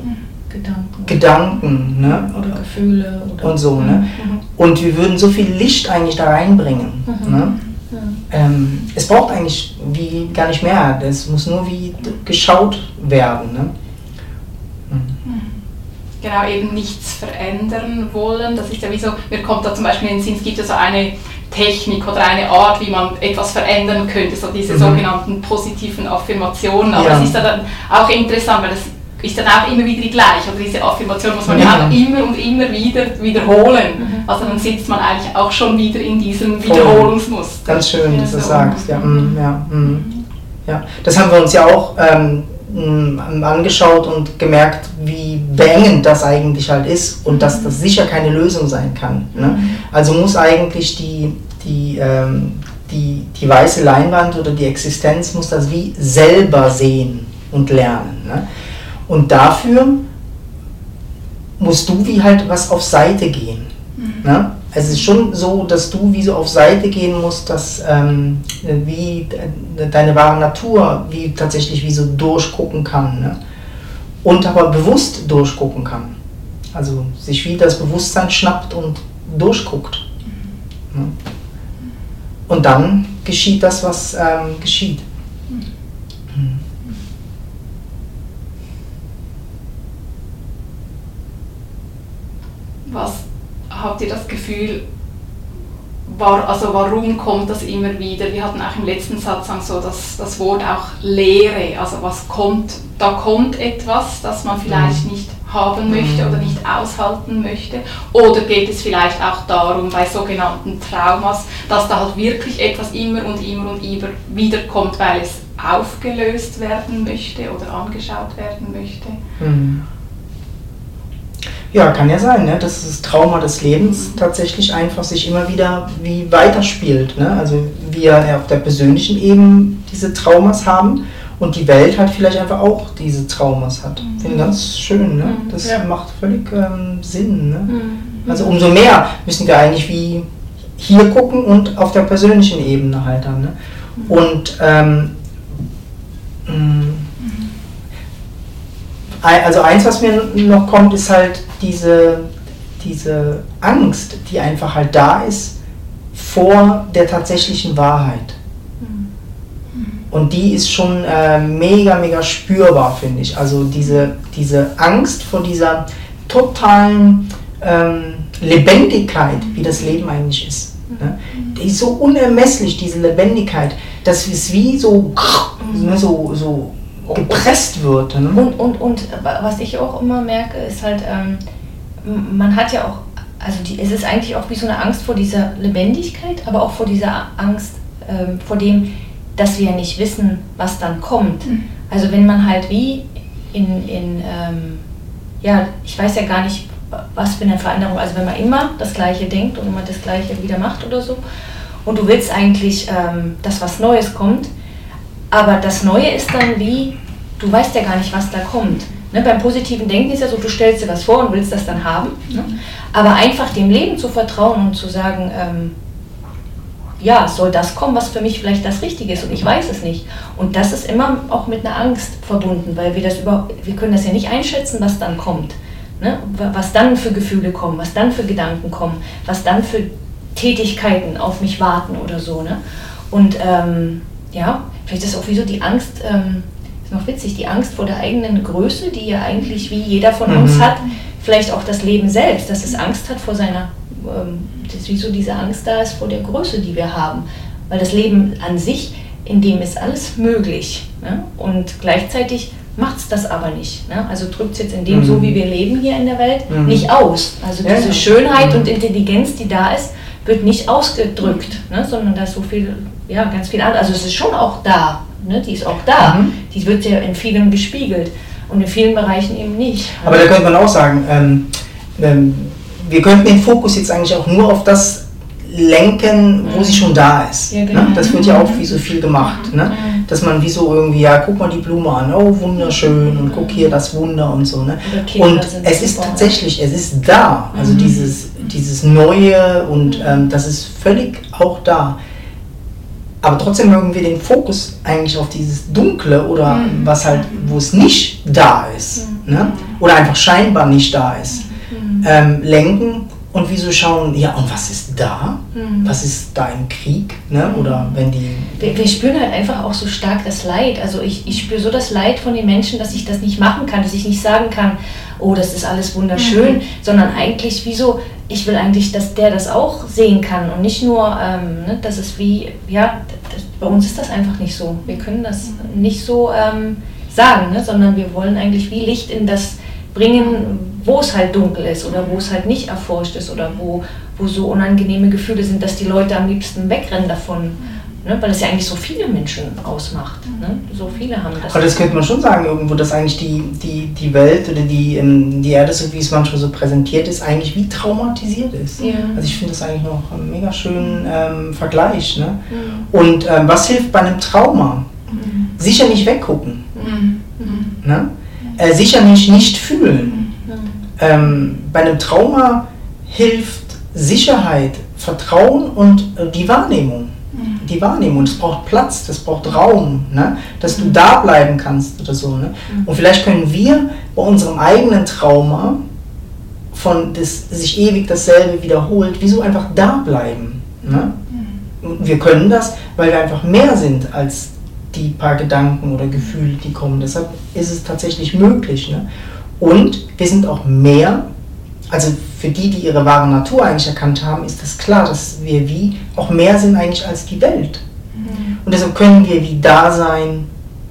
Gedanken. Gedanken ne? Oder Gefühle. Oder und so. Ne? Mhm. Und wir würden so viel Licht eigentlich da reinbringen. Mhm. Ne? Ja. Ähm, es braucht eigentlich wie gar nicht mehr. Es muss nur wie geschaut werden. Ne? genau eben nichts verändern wollen. Das ist ja wie so, mir kommt da zum Beispiel in den Sinn, es gibt ja so eine Technik oder eine Art, wie man etwas verändern könnte, so diese Mhm. sogenannten positiven Affirmationen. Aber Ja. das ist ja dann auch interessant, weil das ist dann auch immer wieder die gleiche. Oder diese Affirmation muss man ja, Ja. auch immer und immer wieder wiederholen. Mhm. Also dann sitzt man eigentlich auch schon wieder in diesem. Wiederholungsmuster. Ganz schön, dass du das sagst. Ja, mm, ja, mm. ja. Das haben wir uns ja auch ähm, angeschaut und gemerkt, wie beengend das eigentlich halt ist und dass das sicher keine Lösung sein kann. Ne? Also muss eigentlich die, die, ähm, die, die weiße Leinwand oder die Existenz muss das wie selber sehen und lernen. Ne? Und dafür musst du wie halt was auf Seite gehen. Ne? Also es ist schon so, dass du wie so auf Seite gehen musst, dass ähm, wie de- deine wahre Natur wie tatsächlich wie so durchgucken kann. Ne? Und aber bewusst durchgucken kann. Also sich wie das Bewusstsein schnappt und durchguckt. Ne? Und dann geschieht das, was ähm, geschieht. Was habt ihr das Gefühl, war, also warum kommt das immer wieder? Wir hatten auch im letzten Satz so das, das Wort auch Leere. Also was kommt, da kommt etwas, das man vielleicht Mhm. nicht haben möchte Mhm. oder nicht aushalten möchte. Oder geht es vielleicht auch darum, bei sogenannten Traumas, dass da halt wirklich etwas immer und immer und immer wieder kommt, weil es aufgelöst werden möchte oder angeschaut werden möchte. Mhm. Ja, kann ja sein, ne? dass das Trauma des Lebens tatsächlich einfach sich immer wieder wie weiterspielt. Ne? Also wir auf der persönlichen Ebene diese Traumas haben und die Welt hat vielleicht einfach auch diese Traumas hat. Finde ich ganz schön. Ne? Mhm. Das Ja. macht völlig ähm, Sinn. Ne? Mhm. Also umso mehr müssen wir eigentlich wie hier gucken und auf der persönlichen Ebene halt dann. Ne? Und ähm, mh, Ei- also eins, was mir noch kommt, ist halt diese, diese Angst, die einfach halt da ist vor der tatsächlichen Wahrheit. Und die ist schon äh, mega, mega spürbar, finde ich. Also diese, diese Angst vor dieser totalen ähm, Lebendigkeit, wie das Leben eigentlich ist. Ne? Die ist so unermesslich, diese Lebendigkeit, dass es wie so, ne, so, so gepresst wird. Ne? Und, und, und was ich auch immer merke, ist halt, ähm, man hat ja auch, also die, es ist eigentlich auch wie so eine Angst vor dieser Lebendigkeit, aber auch vor dieser Angst ähm, vor dem, dass wir nicht wissen, was dann kommt. Also wenn man halt wie in, in ähm, ja, ich weiß ja gar nicht, was für eine Veränderung, also wenn man immer das Gleiche denkt und immer das Gleiche wieder macht oder so, und du willst eigentlich, ähm, dass was Neues kommt, aber das Neue ist dann wie, du weißt ja gar nicht, was da kommt. Ne, beim positiven Denken ist ja so, du stellst dir was vor und willst das dann haben. Ne? Aber einfach dem Leben zu vertrauen und zu sagen, ähm, ja, soll das kommen, was für mich vielleicht das Richtige ist und ich weiß es nicht. Und das ist immer auch mit einer Angst verbunden, weil wir das über, wir können das ja nicht einschätzen, was dann kommt. Ne? Was dann für Gefühle kommen, was dann für Gedanken kommen, was dann für Tätigkeiten auf mich warten oder so. Ne? Und ähm, ja, vielleicht ist auch wie so die Angst, ähm, ist noch witzig, die Angst vor der eigenen Größe, die ja eigentlich wie jeder von Mhm. uns hat, vielleicht auch das Leben selbst, dass es Angst hat vor seiner, ähm, dass wie so diese Angst da ist vor der Größe, die wir haben. Weil das Leben an sich, in dem ist alles möglich. Ne? Und gleichzeitig macht es das aber nicht. Ne? Also drückt es jetzt in dem, Mhm. so wie wir leben hier in der Welt, Mhm. nicht aus. Also Ja, diese ja. Schönheit Mhm. und Intelligenz, die da ist, wird nicht ausgedrückt, ne? sondern da ist so viel, ja, ganz viel anderes. Also es ist schon auch da. ne, die ist auch da. Mhm. Die wird ja in vielen gespiegelt und in vielen Bereichen eben nicht. Aber da könnte man auch sagen, ähm, ähm, wir könnten den Fokus jetzt eigentlich auch nur auf das lenken, wo sie schon da ist. Ja, genau. ne? Das wird ja auch wie so viel gemacht. Ne? Mhm. Dass man wie so irgendwie, ja, guck mal die Blume an, oh, wunderschön und guck hier das Wunder und so. Ne? Und es ist tatsächlich, es ist da. Also Mhm. dieses, dieses Neue und ähm, das ist völlig auch da. Aber trotzdem haben wir den Fokus eigentlich auf dieses Dunkle oder Mhm. was halt, wo es nicht da ist. Ne? Oder einfach scheinbar nicht da ist. Mhm. Ähm, lenken und wieso schauen, ja, und was ist da? Mhm. Was ist da im Krieg? Ne? Oder wenn die. Wir, wir spüren halt einfach auch so stark das Leid. Also ich, ich spüre so das Leid von den Menschen, dass ich das nicht machen kann, dass ich nicht sagen kann, oh, das ist alles wunderschön, sondern eigentlich wie so, ich will eigentlich, dass der das auch sehen kann und nicht nur, ähm, ne, dass es wie, ja, das, bei uns ist das einfach nicht so. Wir können das nicht so ähm, sagen, ne, sondern wir wollen eigentlich wie Licht in das bringen, wo es halt dunkel ist oder wo es halt nicht erforscht ist oder wo, wo so unangenehme Gefühle sind, dass die Leute am liebsten wegrennen davon. Ne? Weil es ja eigentlich so viele Menschen ausmacht. Ne? So viele haben das. Aber das könnte man schon sagen, irgendwo, dass eigentlich die, die, die Welt oder die, ähm, die Erde, so wie es manchmal so präsentiert ist, eigentlich wie traumatisiert ist. Ja. Also ich finde das eigentlich noch einen mega schönen ähm, Vergleich. Ne? Mhm. Und ähm, was hilft bei einem Trauma? Sicher nicht weggucken. Mhm. Mhm. Ne? Äh, sicher nicht nicht fühlen. Mhm. Ähm, bei einem Trauma hilft Sicherheit, Vertrauen und äh, die Wahrnehmung. Die Wahrnehmung, das braucht Platz, das braucht Raum, ne? dass du da bleiben kannst oder so. Ne? Und vielleicht können wir bei unserem eigenen Trauma, von das sich ewig dasselbe wiederholt, wieso einfach da bleiben. Ne? Und wir können das, weil wir einfach mehr sind als die paar Gedanken oder Gefühle, die kommen. Deshalb ist es tatsächlich möglich. Ne? Und wir sind auch mehr, also für die, die ihre wahre Natur eigentlich erkannt haben, ist das klar, dass wir wie auch mehr sind eigentlich als die Welt. Und deshalb können wir wie da sein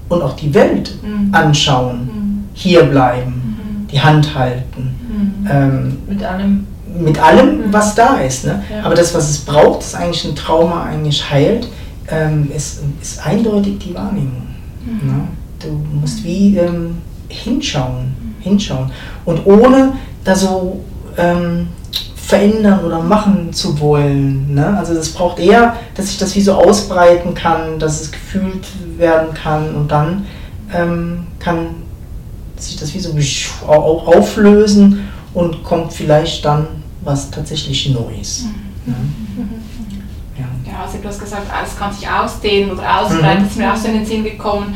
und auch die Welt Mhm. anschauen, hier bleiben, die Hand halten. Mhm. Ähm, Mit allem. mit allem, was da ist. Ne? Ja. Aber das, was es braucht, dass eigentlich ein Trauma eigentlich heilt, ähm, ist, ist eindeutig die Wahrnehmung. Ne? Du musst wie ähm, hinschauen, hinschauen. Und ohne da so ähm, verändern oder machen zu wollen. Ne? Also es braucht eher, dass sich das wie so ausbreiten kann, dass es gefühlt werden kann und dann ähm, kann sich das wie so au- au- auflösen und kommt vielleicht dann was tatsächlich Neues. Ne? Ja. Ja, also du hast gesagt, es kann sich ausdehnen oder ausbreiten, Mhm. das ist mir auch so in den Sinn gekommen.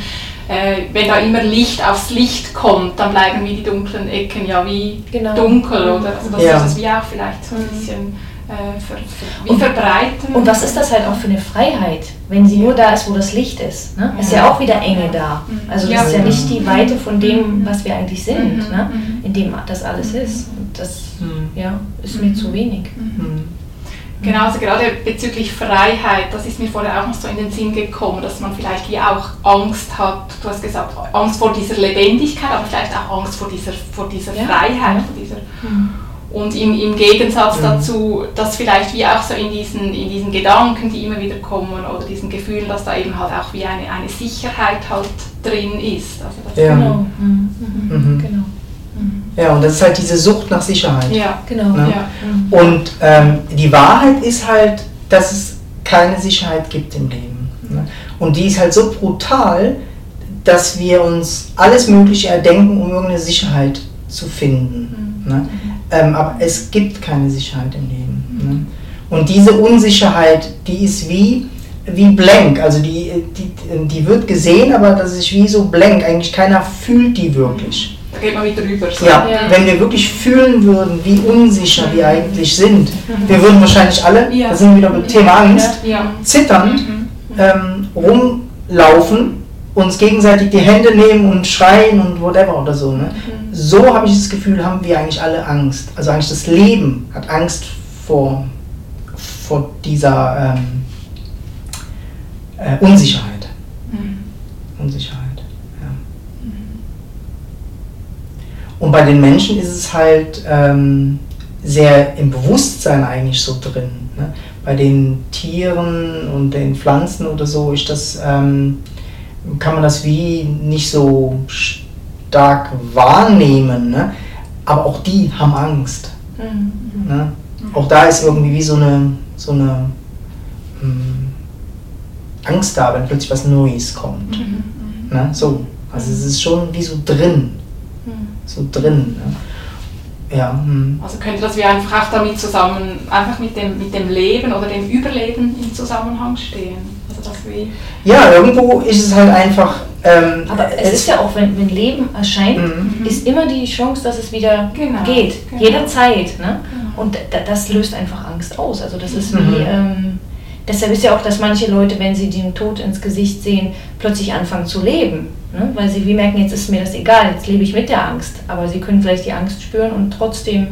Äh, wenn da immer Licht aufs Licht kommt, dann bleiben wie die dunklen Ecken ja wie Genau. dunkel, oder? Also das Ja. ist es wie auch vielleicht so ein bisschen äh, ver, ver, wie verbreiten. Und was ist das halt auch für eine Freiheit, wenn sie nur da ist, wo das Licht ist? Ne? Ist ja auch wieder Enge da. Also das ist ja nicht die Weite von dem, was wir eigentlich sind, Mhm. ne? Mhm. in dem das alles ist. Und das Mhm. ja, ist mir zu wenig. Mhm. Genau, also gerade bezüglich Freiheit, das ist mir vorher auch noch so in den Sinn gekommen, dass man vielleicht wie auch Angst hat, du hast gesagt, Angst vor dieser Lebendigkeit, aber vielleicht auch Angst vor dieser, vor dieser Ja. Freiheit, vor dieser und im, im Gegensatz Mhm. dazu, dass vielleicht wie auch so in diesen, in diesen Gedanken, die immer wieder kommen oder diesen Gefühlen, dass da eben halt auch wie eine, eine Sicherheit halt drin ist. Also das Ja. Genau. Mhm. Mhm. Mhm. Ja, und das ist halt diese Sucht nach Sicherheit. ja. Genau. Ja. Ja. Mhm. Und ähm, die Wahrheit ist halt, dass es keine Sicherheit gibt im Leben. Ne? Und die ist halt so brutal, dass wir uns alles Mögliche erdenken, um irgendeine Sicherheit zu finden. Ne? Ähm, aber es gibt keine Sicherheit im Leben. Ne? Und diese Unsicherheit, die ist wie, wie blank. Also die, die, die wird gesehen, aber das ist wie so blank. Eigentlich keiner fühlt die wirklich. Da geht man wieder rüber. So. Ja, Ja. wenn wir wirklich fühlen würden, wie unsicher wir eigentlich sind, wir würden wahrscheinlich alle, Ja. da sind wir wieder beim Thema Angst, Ja. zitternd Mhm. ähm, rumlaufen, uns gegenseitig die Hände nehmen und schreien und whatever oder so. Ne? So habe ich das Gefühl, haben wir eigentlich alle Angst. Also eigentlich das Leben hat Angst vor, vor dieser ähm, äh, Unsicherheit. Mhm. Unsicherheit. Ja. Und bei den Menschen ist es halt ähm, sehr im Bewusstsein eigentlich so drin. Ne? Bei den Tieren und den Pflanzen oder so ist das, ähm, kann man das wie nicht so stark wahrnehmen. Ne? Aber auch die haben Angst. Mhm. Ne? Auch da ist irgendwie wie so eine, so eine hm, Angst da, wenn plötzlich was Neues kommt. Mhm. Ne? So. Also es ist schon wie so drin. Mhm. So drin. Ne? Ja. Hm. Also könnte das wie einfach auch damit zusammen, einfach mit dem, mit dem Leben oder dem Überleben im Zusammenhang stehen. Also das wie Ja, irgendwo ist es halt einfach. Ähm, Aber es ist ja auch, wenn, wenn Leben erscheint, Mhm. ist immer die Chance, dass es wieder Genau, geht. genau. Jederzeit. Ne? Genau. Und da, das löst einfach Angst aus. Also das ist wie, Mhm. ähm, deshalb ist ja auch, dass manche Leute, wenn sie den Tod ins Gesicht sehen, plötzlich anfangen zu leben. Ne? Weil sie wie merken, jetzt ist mir das egal, jetzt lebe ich mit der Angst. Aber sie können vielleicht die Angst spüren und trotzdem,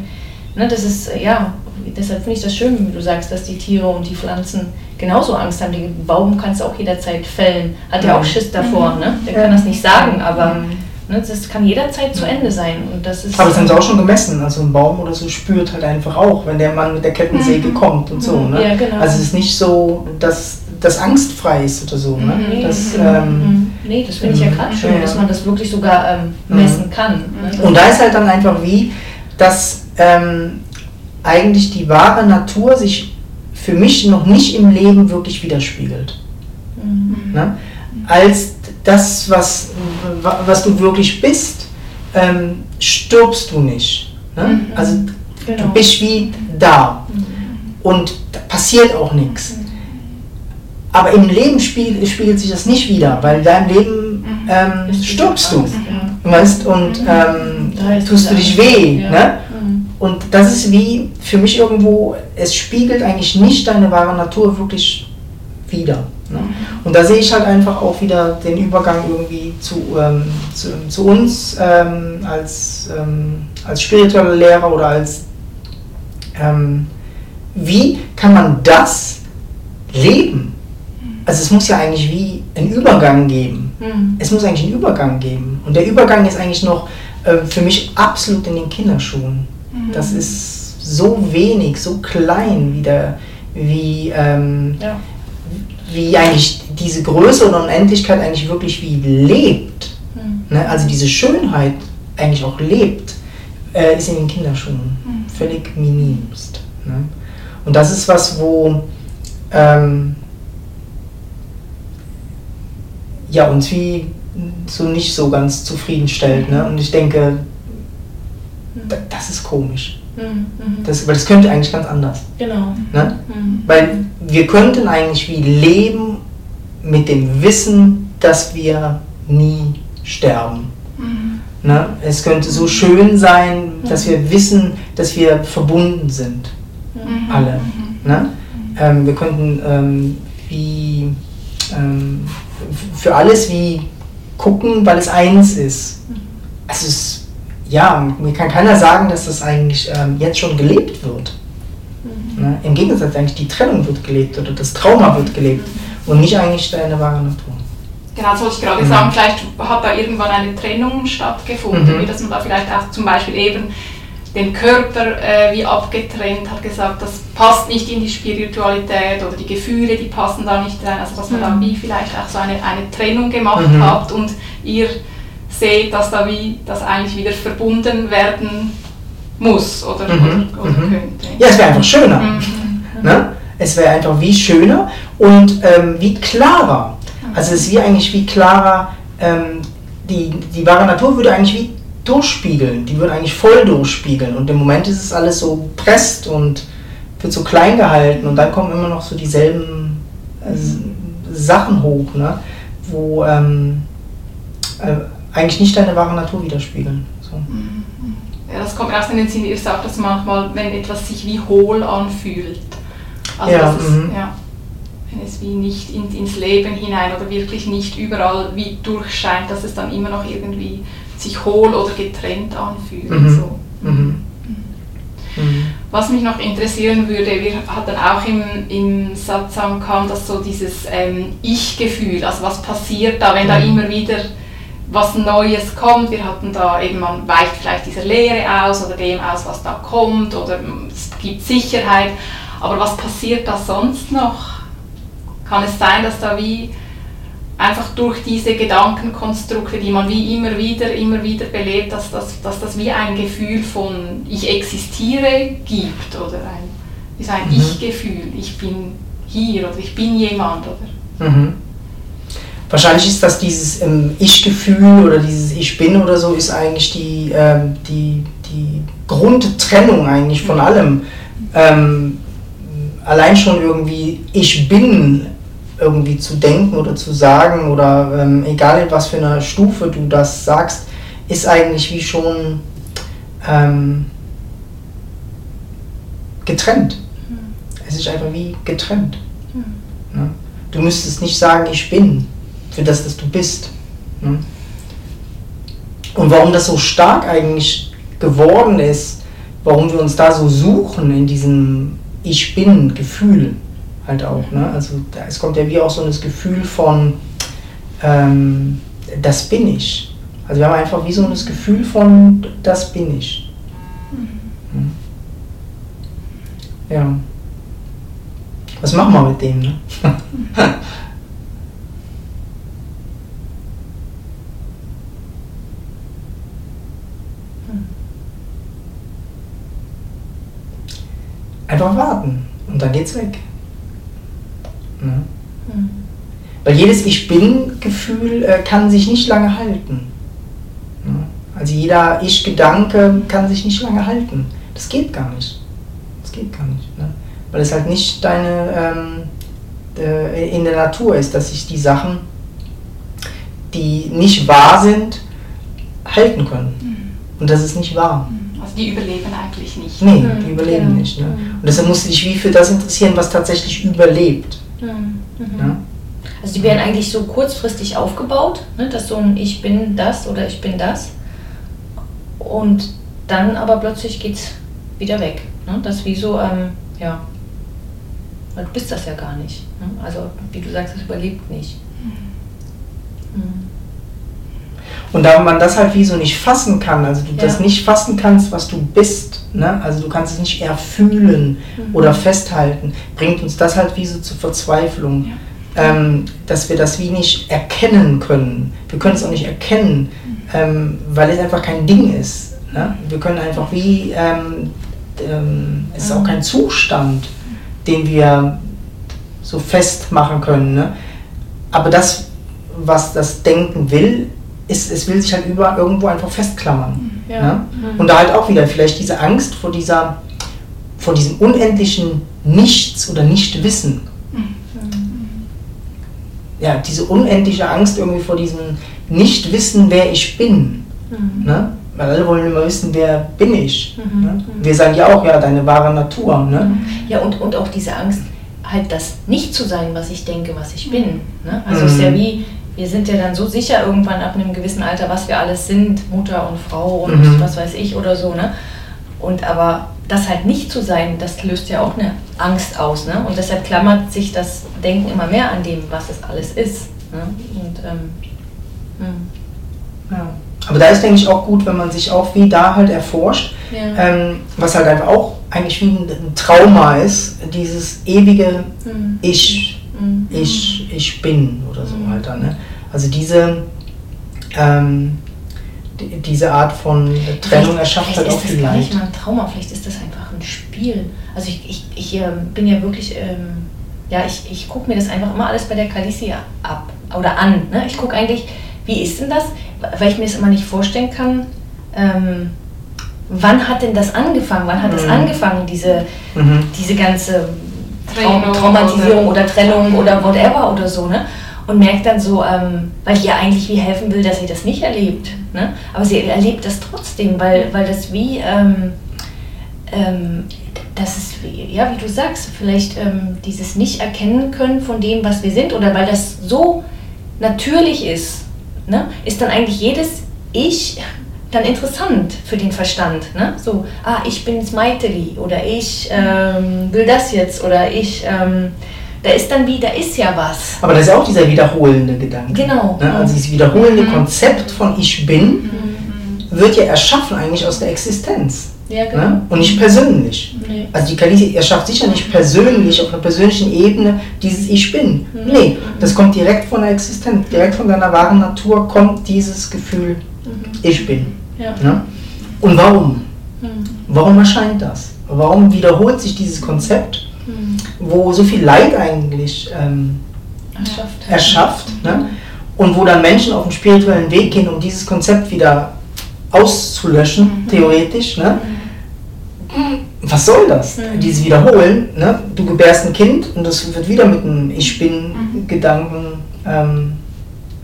ne, das ist, äh, ja, deshalb finde ich das schön, wie du sagst, dass die Tiere und die Pflanzen genauso Angst haben. Den Baum kannst du auch jederzeit fällen. Hat ja auch Mhm. Schiss davor, ne? Der Ja. kann das nicht sagen, aber Mhm. Ne, das kann jederzeit zu Ende sein. Und das ist, Aber das haben sie auch schon gemessen. Also ein Baum oder so spürt halt einfach auch, wenn der Mann mit der Kettensäge Mhm. kommt und so. Mhm. Ne? Ja, genau. Also es ist nicht so, dass das angstfrei ist oder so. Ne? Mhm. Das, Mhm. ähm, Mhm. nee, das finde ich ja gerade schön, Ja. dass man das wirklich sogar ähm, Mhm. messen kann. Ne? Und da ist halt dann einfach wie, dass ähm, eigentlich die wahre Natur sich für mich noch nicht im Leben wirklich widerspiegelt. Mhm. Ne? Als das, was, wa- was du wirklich bist, ähm, stirbst du nicht. Ne? Mhm. Also Genau. du bist wie da und da passiert auch nichts. Aber im Leben spiegelt, spiegelt sich das nicht wieder, weil in deinem Leben ähm, Ist die stirbst du. Ja. Weißt, und ähm, tust du dich weh. ja. Ne? Mhm. Und das ist wie für mich irgendwo, es spiegelt eigentlich nicht deine wahre Natur wirklich wieder. Und da sehe ich halt einfach auch wieder den Übergang irgendwie zu, ähm, zu, zu uns ähm, als, ähm, als spirituelle Lehrer oder als ähm, wie kann man das leben? Also es muss ja eigentlich wie einen Übergang geben. Mhm. Es muss eigentlich einen Übergang geben. Und der Übergang ist eigentlich noch äh, für mich absolut in den Kinderschuhen. Das ist so wenig, so klein, wie, der, wie, ähm, Ja. Wie eigentlich diese Größe und Unendlichkeit eigentlich wirklich wie lebt. Mhm. Ne? Also diese Schönheit eigentlich auch lebt, äh, ist in den Kinderschuhen. Völlig minimst. Ne? Und das ist was, wo ähm, ja, uns wie so nicht so ganz zufriedenstellt. Ne? Und ich denke, da- das ist komisch. Mhm. Mhm. Das, weil das könnte eigentlich ganz anders. Genau. Ne? Mhm. Weil wir könnten eigentlich wie leben mit dem Wissen, dass wir nie sterben. Ne? Es könnte so schön sein, dass wir wissen, dass wir verbunden sind, alle. Ne? Ähm, wir könnten ähm, wie ähm, für alles wie gucken, weil es eins ist. Also es, ja, mir kann keiner sagen, dass das eigentlich ähm, jetzt schon gelebt wird. Ne? Im Gegensatz eigentlich die Trennung wird gelebt oder das Trauma wird gelebt und nicht eigentlich deine wahre Natur. Genau, das wollte ich gerade Mhm. sagen. Vielleicht hat da irgendwann eine Trennung stattgefunden, Mhm. wie dass man da vielleicht auch zum Beispiel eben den Körper äh, wie abgetrennt hat, gesagt, das passt nicht in die Spiritualität oder die Gefühle, die passen da nicht rein. Also dass man da Mhm. wie vielleicht auch so eine, eine Trennung gemacht Mhm. hat und ihr seht, dass da wie das eigentlich wieder verbunden werden muss oder, Mhm. oder, oder Mhm. könnte. Ja, es wäre einfach schöner. Mhm. Ne? Es wäre einfach wie schöner und ähm, wie klarer. Also es ist wie eigentlich wie klarer, ähm, die, die wahre Natur würde eigentlich wie durchspiegeln, die würde eigentlich voll durchspiegeln und im Moment ist es alles so presst und wird so klein gehalten und dann kommen immer noch so dieselben äh, S- Sachen hoch, ne? wo ähm, äh, eigentlich nicht deine wahre Natur widerspiegeln. So. Ja, das kommt auch in den Sinn, ihr sagt das manchmal, wenn etwas sich wie hohl anfühlt. Also Ja, dass es, mhm. ja, wenn es wie nicht in, ins Leben hinein oder wirklich nicht überall wie durchscheint, dass es dann immer noch irgendwie sich hohl oder getrennt anfühlt. Mhm. So. Mhm. Mhm. Was mich noch interessieren würde, wir hatten auch im, im Satsang kam das so dieses ähm, Ich-Gefühl, also was passiert da, wenn da Mhm. immer wieder was Neues kommt. Wir hatten da eben, man weicht vielleicht dieser Lehre aus oder dem aus, was da kommt oder es gibt Sicherheit. Aber was passiert da sonst noch? Kann es sein, dass da wie einfach durch diese Gedankenkonstrukte, die man wie immer wieder, immer wieder belebt, dass das, dass das wie ein Gefühl von ich existiere gibt oder ein, ist ein Mhm. Ich-Gefühl, ich bin hier oder ich bin jemand oder Mhm. Wahrscheinlich ist das dieses ähm, Ich-Gefühl oder dieses Ich bin oder so, ist eigentlich die, ähm, die, die Grundtrennung eigentlich von allem. Ähm, allein schon irgendwie Ich bin irgendwie zu denken oder zu sagen oder ähm, egal in was für einer Stufe du das sagst, ist eigentlich wie schon ähm, getrennt. Es ist einfach wie getrennt. Ne? Du müsstest nicht sagen, ich bin, für das, dass du bist. Ne? Und warum das so stark eigentlich geworden ist, warum wir uns da so suchen in diesem Ich bin-Gefühl halt auch. Ne? Also da, es kommt ja wie auch so das Gefühl von, ähm, das bin ich. Also wir haben einfach wie so das Gefühl von, das bin ich. Mhm. Ja. Was machen wir mit dem? Ne? Einfach warten und dann geht's weg. Ne? Mhm. Weil jedes Ich bin-Gefühl äh, kann sich nicht lange halten. Ne? Also jeder Ich-Gedanke kann sich nicht lange halten. Das geht gar nicht. Das geht gar nicht. Ne? Weil es halt nicht deine ähm, äh, in der Natur ist, dass sich die Sachen, die nicht wahr sind, halten können. Und das ist nicht wahr. Also die überleben eigentlich nicht. Nee, Mhm, die überleben genau. nicht. Ne? Mhm. Und deshalb musst du dich wie für das interessieren, was tatsächlich überlebt. Mhm. Mhm. Ne? Also die werden eigentlich so kurzfristig aufgebaut, ne, dass so ein Ich bin das oder ich bin das. Und dann aber plötzlich geht es wieder weg. Ne? Das ist wie so, ähm, ja, weil du bist das ja gar nicht. Ne? Also wie du sagst, es überlebt nicht. Mhm. Und da man das halt wie so nicht fassen kann, also du Ja. das nicht fassen kannst, was du bist, ne? also du kannst es nicht erfühlen Mhm. oder festhalten, bringt uns das halt wie so zur Verzweiflung, ähm, dass wir das wie nicht erkennen können. Wir können es auch nicht erkennen, ähm, weil es einfach kein Ding ist. Ne? Wir können einfach wie, ähm, ähm, es ist auch kein Zustand, den wir so festmachen können. Ne? Aber das, was das Denken will, ist, es will sich halt über irgendwo einfach festklammern. Ja. Ne? Und da halt auch wieder vielleicht diese Angst vor dieser, vor diesem unendlichen Nichts oder Nichtwissen. Ja, diese unendliche Angst irgendwie vor diesem Nichtwissen, wer ich bin. Mhm. Ne? Weil alle wollen immer wissen, wer bin ich. Mhm. Ne? Wir sagen ja auch, ja, deine wahre Natur. Ne? Ja, und, und auch diese Angst, halt das nicht zu sein, was ich denke, was ich bin. Ne? Also es ist ja Mhm. wie, wir sind ja dann so sicher irgendwann ab einem gewissen Alter, was wir alles sind, Mutter und Frau und Mhm. was weiß ich oder so. Ne? Und aber das halt nicht zu sein, das löst ja auch eine Angst aus. Ne? Und deshalb klammert sich das Denken immer mehr an dem, was es alles ist. Ne? Und, ähm, hm. Ja. Aber da ist, denke ich, auch gut, wenn man sich auch wie da halt erforscht, Ja. ähm, was halt einfach auch eigentlich wie ein, Trauma ist, dieses ewige Hm. Ich, Hm. ich, ich bin oder so Mhm. halt dann. Ne? Also diese, ähm, die, diese Art von Trennung Vielleicht- erschafft halt vielleicht auch ist viel das gar Leid. nicht mal ein Trauma, vielleicht ist das einfach ein Spiel. Also ich, ich, ich ähm, bin ja wirklich, ähm, ja, ich, ich gucke mir das einfach immer alles bei der Calicia ab oder an. Ne? Ich gucke eigentlich, wie ist denn das? Weil ich mir das immer nicht vorstellen kann, ähm, wann hat denn das angefangen? Wann hat das Mhm. angefangen, diese, Mhm. diese ganze Trau Trennung Traumatisierung oder, oder- Trennung oder whatever oder so, ne? Und merkt dann so, ähm, weil ich ihr eigentlich wie helfen will, dass sie das nicht erlebt. Ne? Aber sie erlebt das trotzdem, weil, weil das wie, ähm, ähm, das ist, wie, ja, wie du sagst, vielleicht ähm, dieses Nicht-Erkennen können von dem, was wir sind, oder weil das so natürlich ist, ne? ist dann eigentlich jedes Ich dann interessant für den Verstand. Ne? So, ah, ich bin jetzt Meiteli oder ich ähm, will das jetzt oder ich, ähm, da ist dann wie, da ist ja was. Aber das ist auch dieser wiederholende Gedanke. Genau. Ne? Also dieses wiederholende Mhm. Konzept von Ich bin wird ja erschaffen eigentlich aus der Existenz. Ja, genau. Ne? Und nicht persönlich. Nee. Also die KI erschafft sicher nicht persönlich, auf einer persönlichen Ebene, dieses Ich bin. Mhm. Nee, das kommt direkt von der Existenz, direkt von deiner wahren Natur kommt dieses Gefühl, ich bin. Ja. Ne? Und warum? Mhm. Warum erscheint das? Warum wiederholt sich dieses Konzept, Mhm. wo so viel Leid eigentlich ähm, Erschafft. erschafft ne? und wo dann Menschen auf den spirituellen Weg gehen, um dieses Konzept wieder auszulöschen, theoretisch. Ne? Was soll das? Mhm. Dieses Wiederholen. Ne? Du gebärst ein Kind und das wird wieder mit einem Ich bin-Gedanken, ähm,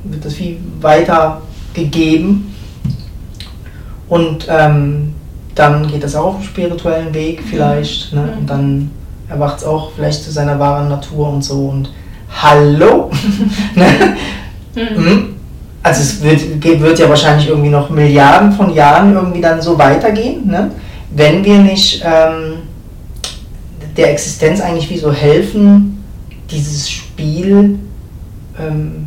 wird das wie weitergegeben. Und ähm, dann geht das auch auf den spirituellen Weg vielleicht. Ne? Und dann erwacht es auch vielleicht zu seiner wahren Natur und so. Und hallo! ne? Mhm. Also es wird, wird ja wahrscheinlich irgendwie noch Milliarden von Jahren irgendwie dann so weitergehen, ne? wenn wir nicht ähm, der Existenz eigentlich wie so helfen, dieses Spiel ähm,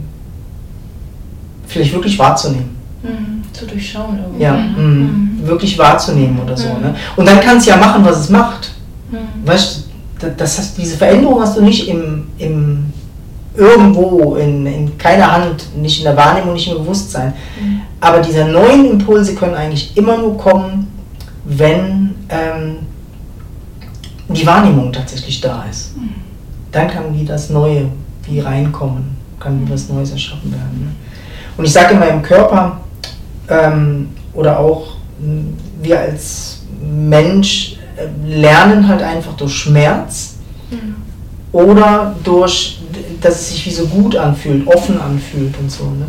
vielleicht wirklich wahrzunehmen. Mhm. Zu durchschauen irgendwie. Ja, mhm. wirklich wahrzunehmen oder so. Ne? Und dann kann es ja machen, was es macht. Mhm. Weißt du, das hast, diese Veränderung hast du nicht im, im irgendwo, in, in keiner Hand, nicht in der Wahrnehmung, nicht im Bewusstsein. Mhm. Aber diese neuen Impulse können eigentlich immer nur kommen, wenn ähm, die Wahrnehmung tatsächlich da ist. Dann kann wie das Neue wie reinkommen, kann wie was Neues erschaffen werden. Ne? Und ich sage immer im Körper ähm, oder auch wir als Mensch äh, lernen halt einfach durch Schmerz Mhm. oder durch, dass es sich wie so gut anfühlt, offen anfühlt und so. Ne?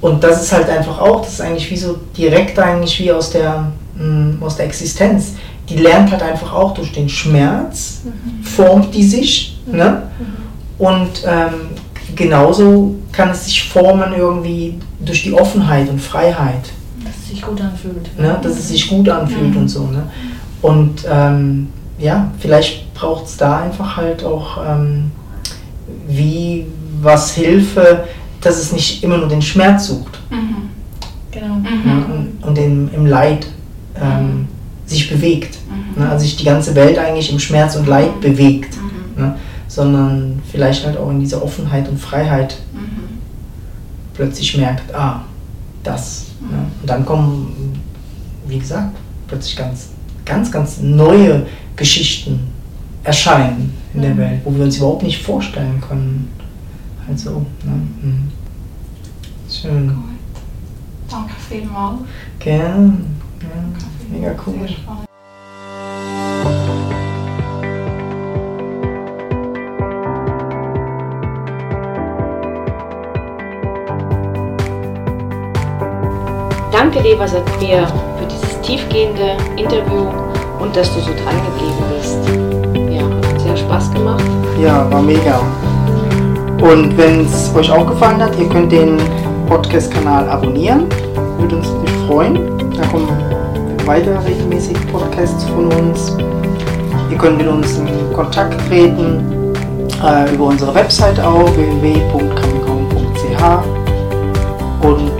Und das ist halt einfach auch, das ist eigentlich wie so direkt eigentlich wie aus der, mh, aus der Existenz. Die lernt halt einfach auch durch den Schmerz, formt die sich. Ne? Und ähm, genauso kann es sich formen irgendwie durch die Offenheit und Freiheit Dass es sich gut anfühlt. ne? dass es sich gut anfühlt und so. Ne? Und ähm, ja, vielleicht braucht es da einfach halt auch ähm, wie was Hilfe, dass es nicht immer nur den Schmerz sucht Mhm. Genau. ne? Mhm. und, und im, im Leid ähm, sich bewegt. Mhm. Ne? Also sich die ganze Welt eigentlich im Schmerz und Leid bewegt, Mhm. ne? Sondern vielleicht halt auch in dieser Offenheit und Freiheit Mhm. plötzlich merkt, ah, das. Ne? Und dann kommen, wie gesagt, plötzlich ganz, ganz, ganz neue Geschichten erscheinen in der Mhm. Welt, wo wir uns überhaupt nicht vorstellen können. Also, ne? Mhm. Schön. Gut. Danke vielmals. Gern. Ja, mega cool. Danke dir, mir für dieses tiefgehende Interview und dass du so dran geblieben bist. Ja, hat sehr Spaß gemacht. Ja, war mega. Und wenn es euch auch gefallen hat, ihr könnt den Podcast-Kanal abonnieren. Würde uns natürlich freuen. Da kommen weitere regelmäßig Podcasts von uns. Ihr könnt mit uns in Kontakt treten äh, über unsere Website auch www.kamikaum.ch und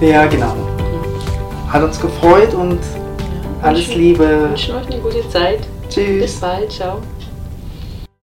Ja, genau. Hat uns gefreut und alles Liebe. Wünschen euch eine gute Zeit. Tschüss. Bis bald. Ciao.